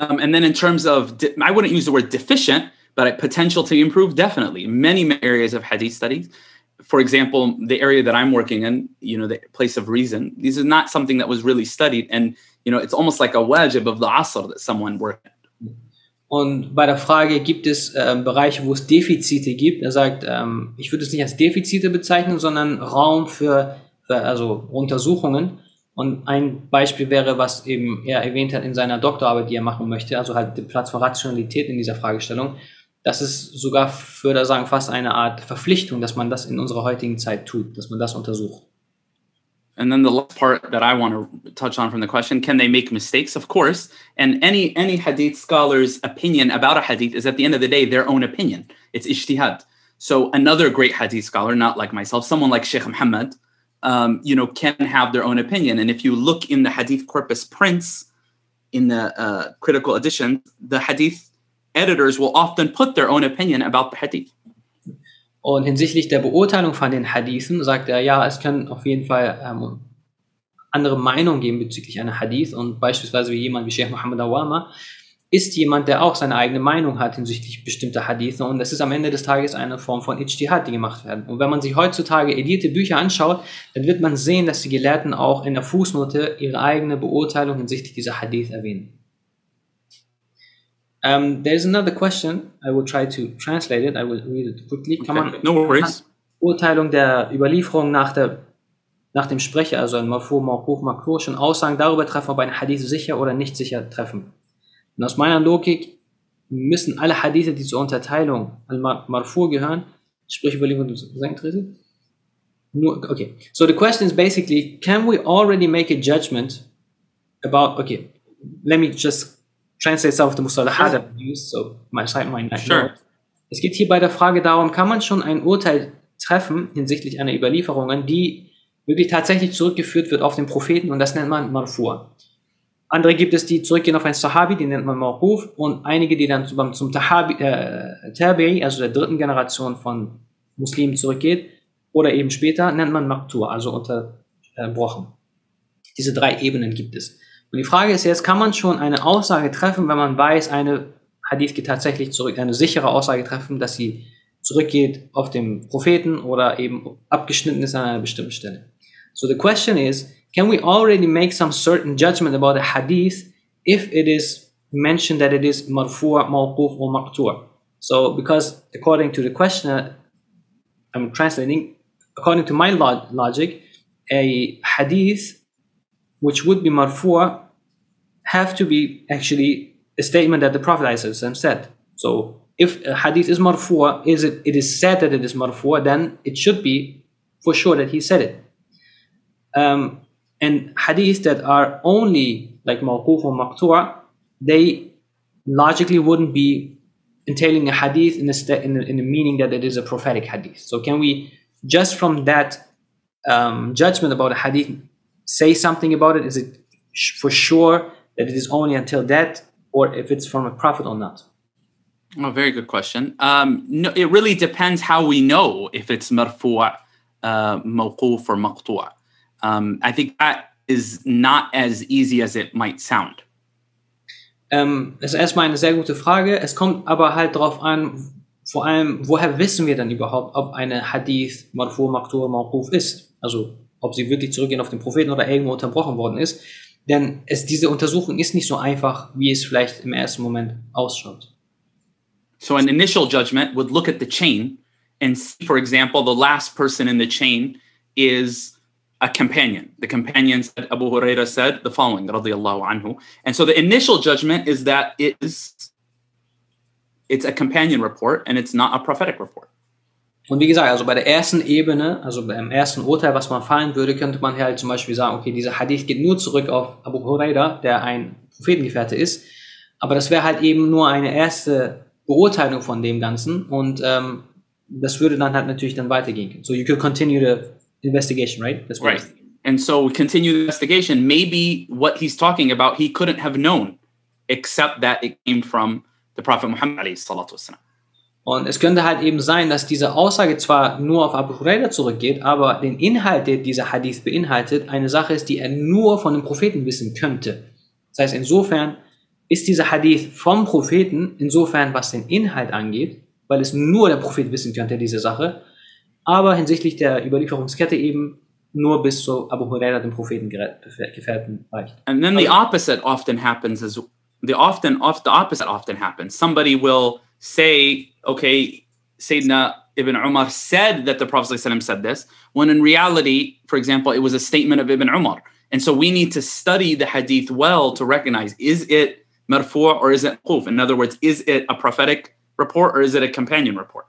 Um, and then in terms of, I wouldn't use the word deficient, but potential to improve definitely many areas of hadith studies for example the area that i'm working in you know the place of reason this is not something that was really studied and you know it's almost like a wajib of the asr that someone worked Und bei der Frage, gibt es äh, Bereiche, wo es Defizite gibt? Er sagt, ähm, ich würde es nicht als Defizite bezeichnen, sondern Raum für, für also Untersuchungen. Und ein Beispiel wäre, was eben er erwähnt hat in seiner Doktorarbeit, die er machen möchte, also halt der Platz für Rationalität in dieser Fragestellung das ist sogar, würde sagen, fast eine Art Verpflichtung, dass man das in unserer heutigen Zeit tut, dass man das untersucht. And then the last part that I want to touch on from the question, can they make mistakes? Of course. And any any hadith scholar's opinion about a hadith is at the end of the day their own opinion. It's ijtihad. So another great hadith scholar, not like myself, someone like Sheikh Muhammad, um, you know, can have their own opinion. And if you look in the hadith corpus prints, in the uh, critical edition, the hadith editors will often put their own opinion about the hadith. Und hinsichtlich der Beurteilung von den Hadithen sagt er, ja, es können auf jeden Fall ähm, andere Meinungen geben bezüglich einer Hadith und beispielsweise wie jemand wie Sheikh Muhammad Awama ist jemand, der auch seine eigene Meinung hat hinsichtlich bestimmter Hadithen und es ist am Ende des Tages eine Form von Ijtihad, die gemacht werden. Und wenn man sich heutzutage edierte Bücher anschaut, dann wird man sehen, dass die Gelehrten auch in der Fußnote ihre eigene Beurteilung hinsichtlich dieser Hadith erwähnen. Um, there's another question. I will try to translate it. I will read it quickly. Kann Okay, man no worries. Urteilung der Überlieferung nach, der, nach dem Sprecher, also ein Marfu, Mawquf, Makruh, schon Aussagen darüber treffen, ob ein Hadith sicher oder nicht sicher treffen. Und aus meiner Logik müssen alle Hadithe, die zur Unterteilung al-Marfu gehören, sprich Überlieferung des Gesangtreten, nur, okay. So the question is basically, can we already make a judgment about, okay, let me just translate some of the mustalahat that we use, so side might not Sure. Es geht hier bei der Frage darum, kann man schon ein Urteil treffen hinsichtlich einer Überlieferung, die wirklich tatsächlich zurückgeführt wird auf den Propheten und das nennt man Marfu'. Andere gibt es, die zurückgehen auf einen Sahabi, die nennt man Mawquf und einige, die dann zum, zum Tahabi, äh, Tabi'i, also der dritten Generation von Muslimen zurückgeht oder eben später, nennt man Maktur, also unterbrochen. Diese drei Ebenen gibt es. Und die Frage ist jetzt, kann man schon eine Aussage treffen, wenn man weiß, eine Hadith geht tatsächlich zurück, eine sichere Aussage treffen, dass sie zurückgeht auf den Propheten oder eben abgeschnitten ist an einer bestimmten Stelle. So the question is, can we already make some certain judgment about a hadith if it is mentioned that it is marfu', mawquf or maqtu'? So because according to the questioner, I'm translating, according to my log- logic, a hadith which would be marfu' have to be actually a statement that the Prophet said. So if a hadith is marfu', is it it is said that it is marfu', then it should be for sure that he said it. Um, and hadiths that are only like mawquf or maqtu', they logically wouldn't be entailing a hadith in the, sta- in the, in the meaning that it is a prophetic hadith. So can we just from that um, judgment about a hadith say something about it? Is it for sure that it is only until that, or if it's from a prophet or not? Oh, very good question. Um, no, it really depends how we know if it's marfu', uh, mawquf, or maqtu'. Um, I think that is not as easy as it might sound. Ähm, das ist erstmal eine sehr gute Frage. Es kommt aber halt darauf an, vor allem, woher wissen wir dann überhaupt, ob eine Hadith Marfu, Maktur, Mawquf ist? Also, ob sie wirklich zurückgehen auf den Propheten oder irgendwo unterbrochen worden ist. Denn es, diese Untersuchung ist nicht so einfach, wie es vielleicht im ersten Moment ausschaut. So an initial judgment would look at the chain and see, for example, the last person in the chain is a companion. The companion said, Abu Huraira said the following, radiyallahu anhu. And so the initial judgment is that it is it's a companion report and it's not a prophetic report. Und wie gesagt, also bei der ersten Ebene, also beim ersten Urteil, was man fallen würde, könnte man halt zum Beispiel sagen, okay, dieser Hadith geht nur zurück auf Abu Huraira, der ein Prophetengefährte ist. Aber das wäre halt eben nur eine erste Beurteilung von dem Ganzen und ähm, das würde dann halt natürlich dann weitergehen. So you could continue the investigation, right? That's Right. And so we continue the investigation. Maybe what he's talking about, he couldn't have known except that it came from the Prophet Muhammad alayhi salatu wasalam. Und es könnte halt eben sein, dass diese Aussage zwar nur auf Abu Huraira zurückgeht, aber den Inhalt, der dieser Hadith beinhaltet, eine Sache ist, die er nur von dem Propheten wissen könnte. Das heißt, insofern ist dieser Hadith vom Propheten, insofern was den Inhalt angeht, weil es nur der Prophet wissen könnte, diese Sache, aber hinsichtlich der Überlieferungskette eben nur bis zu Abu Huraira, dem Prophetengefährten, reicht. And then the opposite often happens is the often the opposite often happens. Somebody will say, okay, Sayyidina Ibn Umar said that the Prophet ﷺ said this, when in reality, for example, it was a statement of Ibn Umar. And so we need to study the hadith well to recognize is it marfu' or is it quf? In other words, is it a prophetic report or is it a companion report?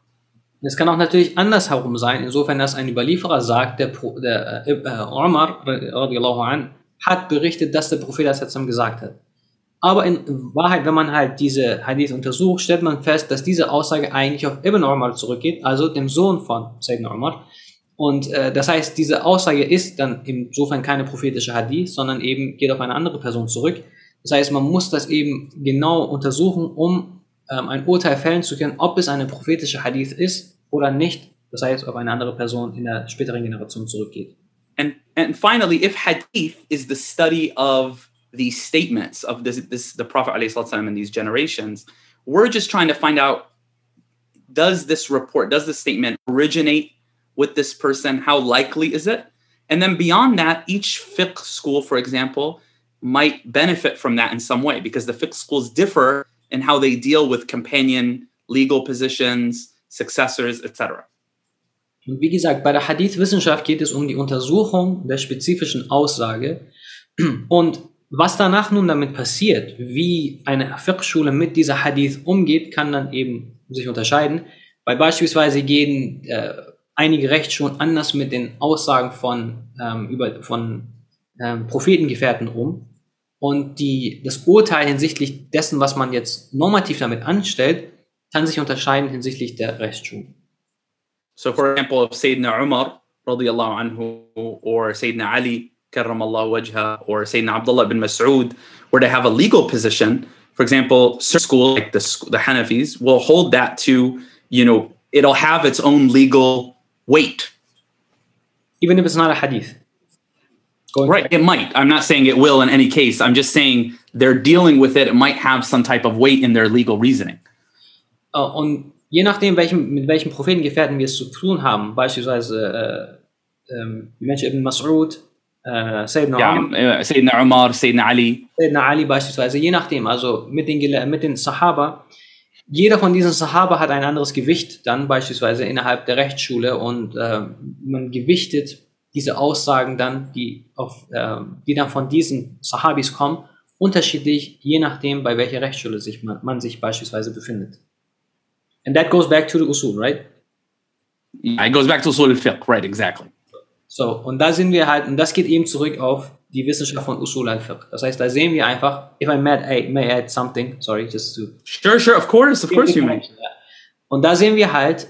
Es kann auch natürlich andersherum sein, insofern dass ein Überlieferer sagt, der, der äh, äh, Umar an, hat berichtet, dass der Prophet das jetzt gesagt hat. Aber in Wahrheit, wenn man halt diese Hadith untersucht, stellt man fest, dass diese Aussage eigentlich auf Ibn Umar zurückgeht, also dem Sohn von Sayyidina Umar. Und äh, das heißt, diese Aussage ist dann insofern keine prophetische Hadith, sondern eben geht auf eine andere Person zurück. Das heißt, man muss das eben genau untersuchen, um ähm, ein Urteil fällen zu können, ob es eine prophetische Hadith ist oder nicht. Das heißt, ob eine andere Person in der späteren Generation zurückgeht. And, and finally, if hadith is the study of these statements of this, this the Prophet ﷺ in these generations, we're just trying to find out does this report, does this statement originate with this person? How likely is it? And then beyond that, each fiqh school, for example, might benefit from that in some way because the fiqh schools differ in how they deal with companion legal positions, successors, etc. Wie gesagt, bei der Hadith-Wissenschaft geht es um die Untersuchung der spezifischen Aussage. Und was danach nun damit passiert, wie eine Fiqh-Schule mit dieser Hadith umgeht, kann dann eben sich unterscheiden. Weil beispielsweise gehen äh, einige Rechtsschulen anders mit den Aussagen von, ähm, über, von ähm, Prophetengefährten um. Und die, das Urteil hinsichtlich dessen, was man jetzt normativ damit anstellt, kann sich unterscheiden hinsichtlich der Rechtsschulen. So, for example, if Sayyidina Umar radiallahu anhu or Sayyidina Ali karramallahu wajha or Sayyidina Abdullah bin Mas'ud were to have a legal position, for example, school like the, the Hanafis will hold that to, you know, it'll have its own legal weight. Even if it's not a hadith. Going right, it might. I'm not saying it will in any case. I'm just saying they're dealing with it. It might have some type of weight in their legal reasoning. Uh, und je nachdem, welchem, mit welchen Prophetengefährten wir es zu tun haben, beispielsweise äh, ähm, Mensch Ibn Mas'ud, äh, Sayyidina, ja, Umar, Sayyidina Umar, Sayyidina Ali. Sayyidina Ali beispielsweise, je nachdem, also mit den, mit den Sahaba, jeder von diesen Sahaba hat ein anderes Gewicht dann beispielsweise innerhalb der Rechtsschule und äh, man gewichtet diese Aussagen dann, die, auf, äh, die dann von diesen Sahabis kommen, unterschiedlich, je nachdem, bei welcher Rechtsschule sich man, man sich beispielsweise befindet. And that goes back to the usul, right? Yeah, it goes back to usul al-fiqh, right, exactly. So, und da sind wir halt, und das geht eben zurück auf die Wissenschaft von Usul al-Fiqh. Das heißt, da sehen wir einfach, if I may, may add something, sorry, just to... Sure, sure, of course, of course you may. Und da sehen wir halt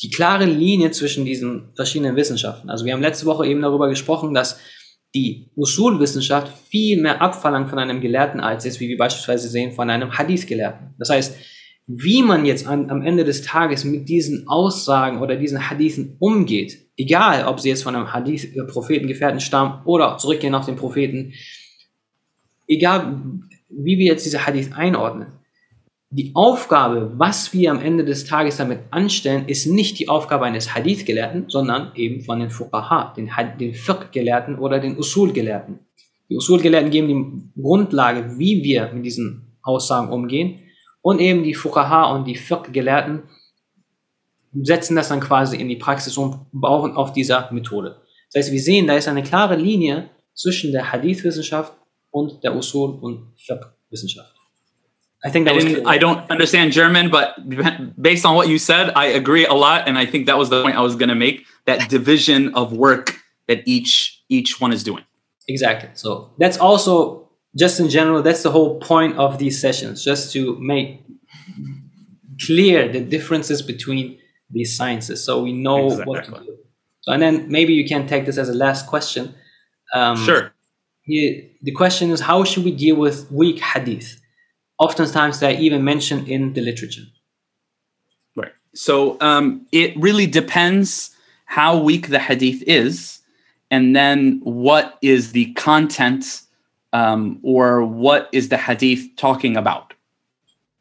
die klare Linie zwischen diesen verschiedenen Wissenschaften. Also wir haben letzte Woche eben darüber gesprochen, dass die Usul-Wissenschaft viel mehr abverlangt von einem Gelehrten als jetzt, wie wir beispielsweise sehen, von einem Hadith-Gelehrten. Das heißt, wie man jetzt an, am Ende des Tages mit diesen Aussagen oder diesen Hadithen umgeht, egal ob sie jetzt von einem Hadith äh, Prophetengefährten stammen oder zurückgehen auf den Propheten, egal wie wir jetzt diese Hadith einordnen, die Aufgabe, was wir am Ende des Tages damit anstellen, ist nicht die Aufgabe eines Hadith-Gelehrten, sondern eben von den Fuqaha, den, den Fiqh-Gelehrten oder den Usul-Gelehrten. Die Usul-Gelehrten geben die Grundlage, wie wir mit diesen Aussagen umgehen und eben die Fuqaha und die Fiqh-Gelehrten setzen das dann quasi in die Praxis und bauen auf dieser Methode. Das heißt, wir sehen, da ist eine klare Linie zwischen der Hadith-Wissenschaft und der Usul- und Fiqh-Wissenschaft. I think that I, I don't understand German, but based on what you said, I agree a lot, and I think that was the point I was going to make. That division of work that each each one is doing. Exactly. So that's also just in general. That's the whole point of these sessions, just to make clear the differences between these sciences, so we know exactly. what to do. So, and then maybe you can take this as a last question. Um, sure. Here, the question is, how should we deal with weak hadith? Oftentimes, they're even mentioned in the literature. Right. So um, it really depends how weak the hadith is, and then what is the content um, or what is the hadith talking about.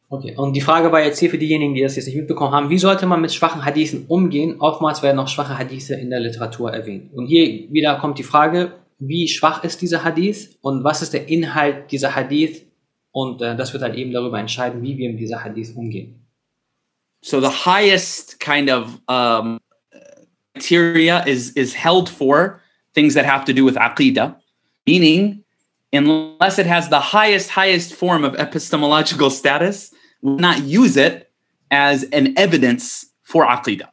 Okay, und die Frage war jetzt hier für diejenigen, die das jetzt nicht mitbekommen haben, wie sollte man mit schwachen Hadithen umgehen? Oftmals werden auch schwache Hadithe in der Literatur erwähnt. Und hier wieder kommt die Frage, wie schwach ist dieser Hadith und was ist der Inhalt dieser Hadith? Und äh, das wird halt eben darüber entscheiden, wie wir mit dieser Hadith umgehen. So the highest kind of um, criteria is, is held for things that have to do with aqidah, meaning unless it has the highest, highest form of epistemological status, will not use it as an evidence for aqidah.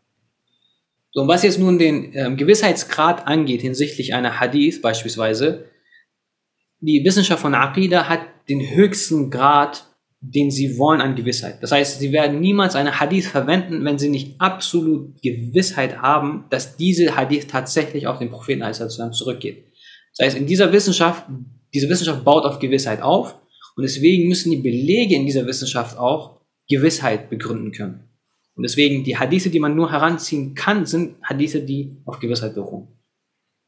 So, und was jetzt nun den ähm, Gewissheitsgrad angeht hinsichtlich einer Hadith beispielsweise, die Wissenschaft von Aqidah hat den höchsten Grad, den sie wollen an Gewissheit. Das heißt, sie werden niemals eine Hadith verwenden, wenn sie nicht absolut Gewissheit haben, dass diese Hadith tatsächlich auf den Propheten zurückgeht. Das heißt, in dieser Wissenschaft, diese Wissenschaft baut auf Gewissheit auf und deswegen müssen die Belege in dieser Wissenschaft auch Gewissheit begründen können. Und deswegen die Hadithe, die man nur heranziehen kann, sind Hadithe, die auf Gewissheit beruhen.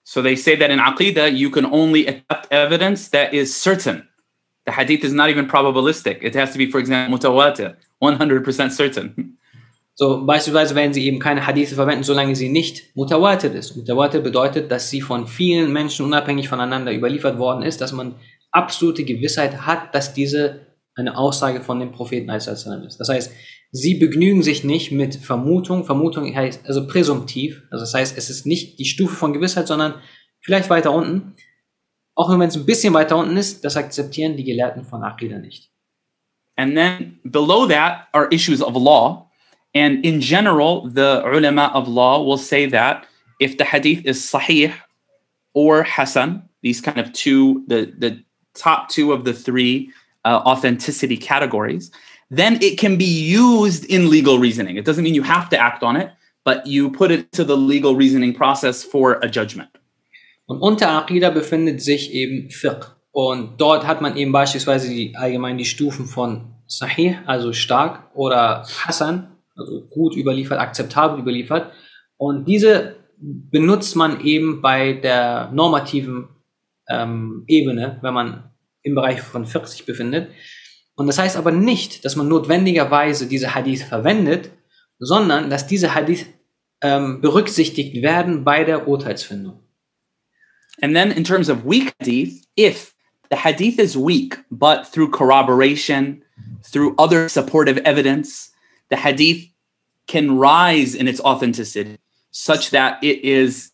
So they say that in Aqidah, you can only accept evidence that is certain. The hadith is not even probabilistic. It has to be, for example, mutawatir, 100% certain. (laughs) So beispielsweise werden sie eben keine Hadithe verwenden, solange sie nicht mutawatir ist. Mutawatir bedeutet, dass sie von vielen Menschen unabhängig voneinander überliefert worden ist, dass man absolute Gewissheit hat, dass diese eine Aussage von dem Propheten ist. Das heißt, sie begnügen sich nicht mit Vermutung. Vermutung heißt also präsumptiv. Also das heißt, es ist nicht die Stufe von Gewissheit, sondern vielleicht weiter unten. Auch wenn es ein bisschen weiter unten ist, das akzeptieren die Gelehrten von Aqidah nicht. And then below that are issues of law. And in general, the ulama of law will say that if the hadith is sahih or hasan, these kind of two, the, the top two of the three uh, authenticity categories, then it can be used in legal reasoning. It doesn't mean you have to act on it, but you put it to the legal reasoning process for a judgment. Und unter Aqidah befindet sich eben Fiqh. Und dort hat man eben beispielsweise die, allgemein die Stufen von Sahih, also stark, oder Hassan, also gut überliefert, akzeptabel überliefert. Und diese benutzt man eben bei der normativen ähm, Ebene, wenn man im Bereich von 40 befindet. Und das heißt aber nicht, dass man notwendigerweise diese Hadith verwendet, sondern dass diese Hadith ähm, berücksichtigt werden bei der Urteilsfindung. And then in terms of weak hadith, if the hadith is weak, but through corroboration, through other supportive evidence, the hadith can rise in its authenticity such that it is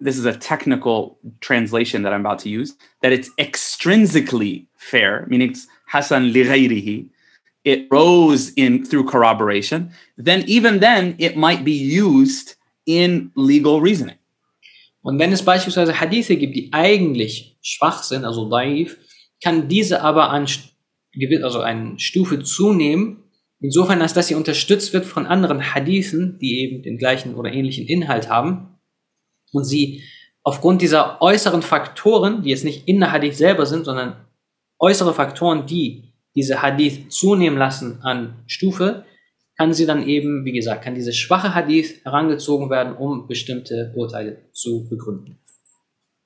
this is a technical translation that I'm about to use, that it's extrinsically fair, meaning it's Hasan li it rose in through corroboration, then even then it might be used in legal reasoning. Und wenn es beispielsweise Hadithe gibt, die eigentlich schwach sind, also daif, kann diese aber an also eine Stufe zunehmen, insofern als dass sie unterstützt wird von anderen Hadithen, die eben den gleichen oder ähnlichen Inhalt haben und sie aufgrund dieser äußeren Faktoren, die jetzt nicht in der Hadith selber sind, sondern äußere Faktoren, die diese Hadith zunehmen lassen an Stufe, kann sie dann eben, wie gesagt, kann diese schwache Hadith herangezogen werden, um bestimmte Urteile zu begründen.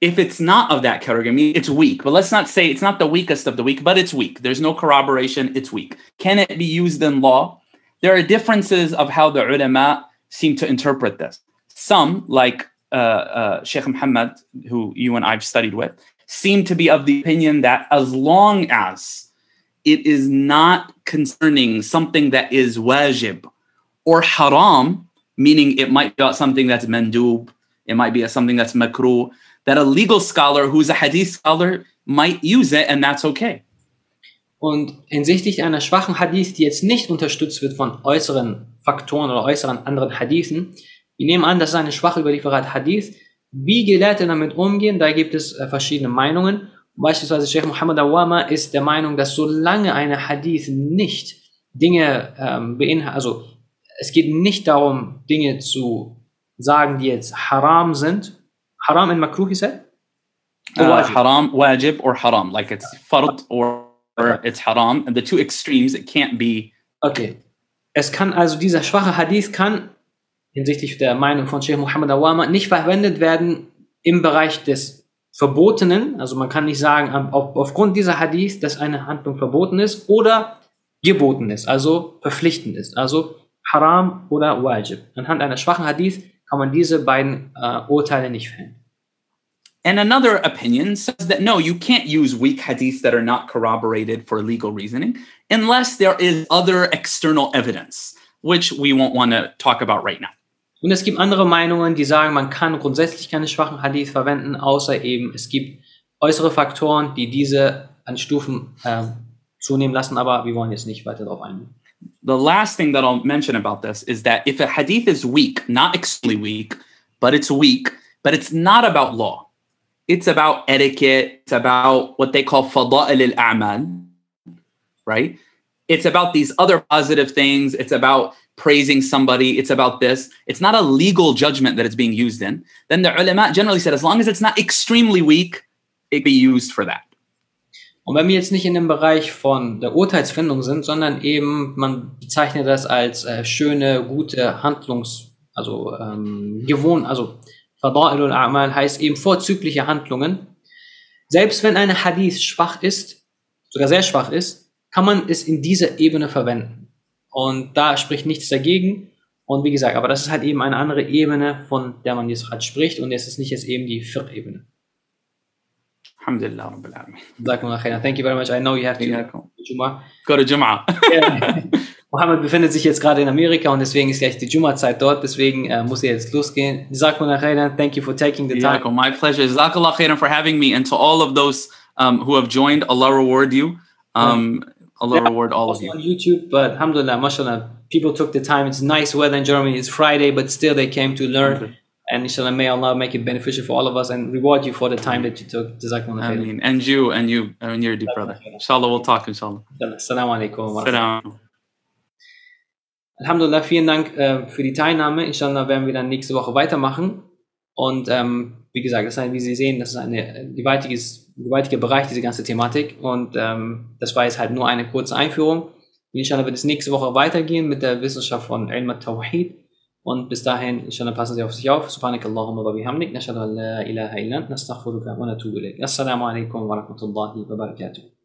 If it's not of that category, it's weak. But let's not say it's not the weakest of the weak, but it's weak. There's no corroboration, it's weak. Can it be used in law? There are differences of how the ulama seem to interpret this. Some, like uh, uh, Sheikh Muhammad, who you and I've studied with, seem to be of the opinion that as long as it is not concerning something that is wajib or haram, meaning it might be something that's mandub, it might be something that's makruh, that a legal scholar who's a hadith scholar might use it and that's okay. Und hinsichtlich einer schwachen Hadith, die jetzt nicht unterstützt wird von äußeren Faktoren oder äußeren anderen Hadithen, Wir nehmen an, das ist eine schwache überlieferte Hadith. Wie Gelehrte damit umgehen, da gibt es äh, verschiedene Meinungen. Beispielsweise Sheikh Muhammad Awama ist der Meinung, dass solange eine Hadith nicht Dinge ähm, beinhaltet, also es geht nicht darum, Dinge zu sagen, die jetzt haram sind. Haram in Makruh, is it? Uh, haram, wajib or haram, like it's fard or, or it's haram. And the two extremes, it can't be. Okay. Es kann also dieser schwache Hadith kann hinsichtlich der Meinung von Sheikh Muhammad Awama nicht verwendet werden im Bereich des Verbotenen. Also man kann nicht sagen, auf, aufgrund dieser Hadith, dass eine Handlung verboten ist oder geboten ist, also verpflichtend ist. Also Haram oder Wajib. Anhand einer schwachen Hadith kann man diese beiden äh, Urteile nicht fällen. And another opinion says that no, you can't use weak hadiths that are not corroborated for legal reasoning unless there is other external evidence, which we won't want to talk about right now. Und es gibt andere Meinungen, die sagen, man kann grundsätzlich keine schwachen Hadith verwenden, außer eben es gibt äußere Faktoren, die diese an Stufen äh, zunehmen lassen, aber wir wollen jetzt nicht weiter darauf eingehen. the last thing that I'll mention about this is that if a hadith is weak, not extremely weak, but it's weak, but it's not about law. It's about etiquette. It's about what they call fada'il al-a'mal, right? It's about these other positive things. It's about praising somebody. It's about this. It's not a legal judgment that it's being used in. Then the ulama generally said, as long as it's not extremely weak, it be used for that. Und wenn wir jetzt nicht in dem Bereich von der Urteilsfindung sind, sondern eben, man bezeichnet das als äh, schöne, gute Handlungs-, also ähm, also Fada'ilul A'mal heißt eben vorzügliche Handlungen. Selbst wenn eine Hadith schwach ist, sogar sehr schwach ist, kann man es in dieser Ebene verwenden. Und da spricht nichts dagegen. Und wie gesagt, aber das ist halt eben eine andere Ebene, von der man jetzt gerade spricht. Und es ist nicht jetzt eben die Fiqh-Ebene. Alhamdulillah Rabbil Alamin. Thank you very much. I know you have to Iyakum. Juma. Go to Jum'ah. (laughs) Mohammed befindet sich jetzt gerade in Amerika und deswegen ist gleich die Juma-Zeit dort, deswegen äh, muss er jetzt losgehen. Jazakumullah khairan. Thank you for taking the time. Iyakum. My pleasure. Jazakallah khairan for having me. And to all of those um, who have joined, Allah reward you. Um, Allah reward all of you. on YouTube, but alhamdulillah, mashallah, people took the time. It's nice weather in Germany. It's Friday, but still they came to learn. And inshallah, may Allah make it beneficial for all of us and reward you for the time that you took. Jazakumullah I khairan. mean, and you, and you, and your dear brother. Inshallah, we'll talk, inshallah. Assalamu alaikum. Salam. Alhamdulillah, vielen Dank äh, für die Teilnahme. Inshallah werden wir dann nächste Woche weitermachen. Und ähm, wie gesagt, das ist ein, wie Sie sehen, das ist ein gewaltiges, gewaltiger Bereich, diese ganze Thematik. Und ähm, das war jetzt halt nur eine kurze Einführung. Inshallah wird es nächste Woche weitergehen mit der Wissenschaft von Ilm al-Tawhid. Und bis dahin, inshallah, passen Sie auf sich auf. Subhanakallahumma wa bihamdik. Nashhadu an la ilaha illa ant. Nastaghfiruka wa natubu ilayk. Assalamu alaikum wa rahmatullahi wa barakatuh.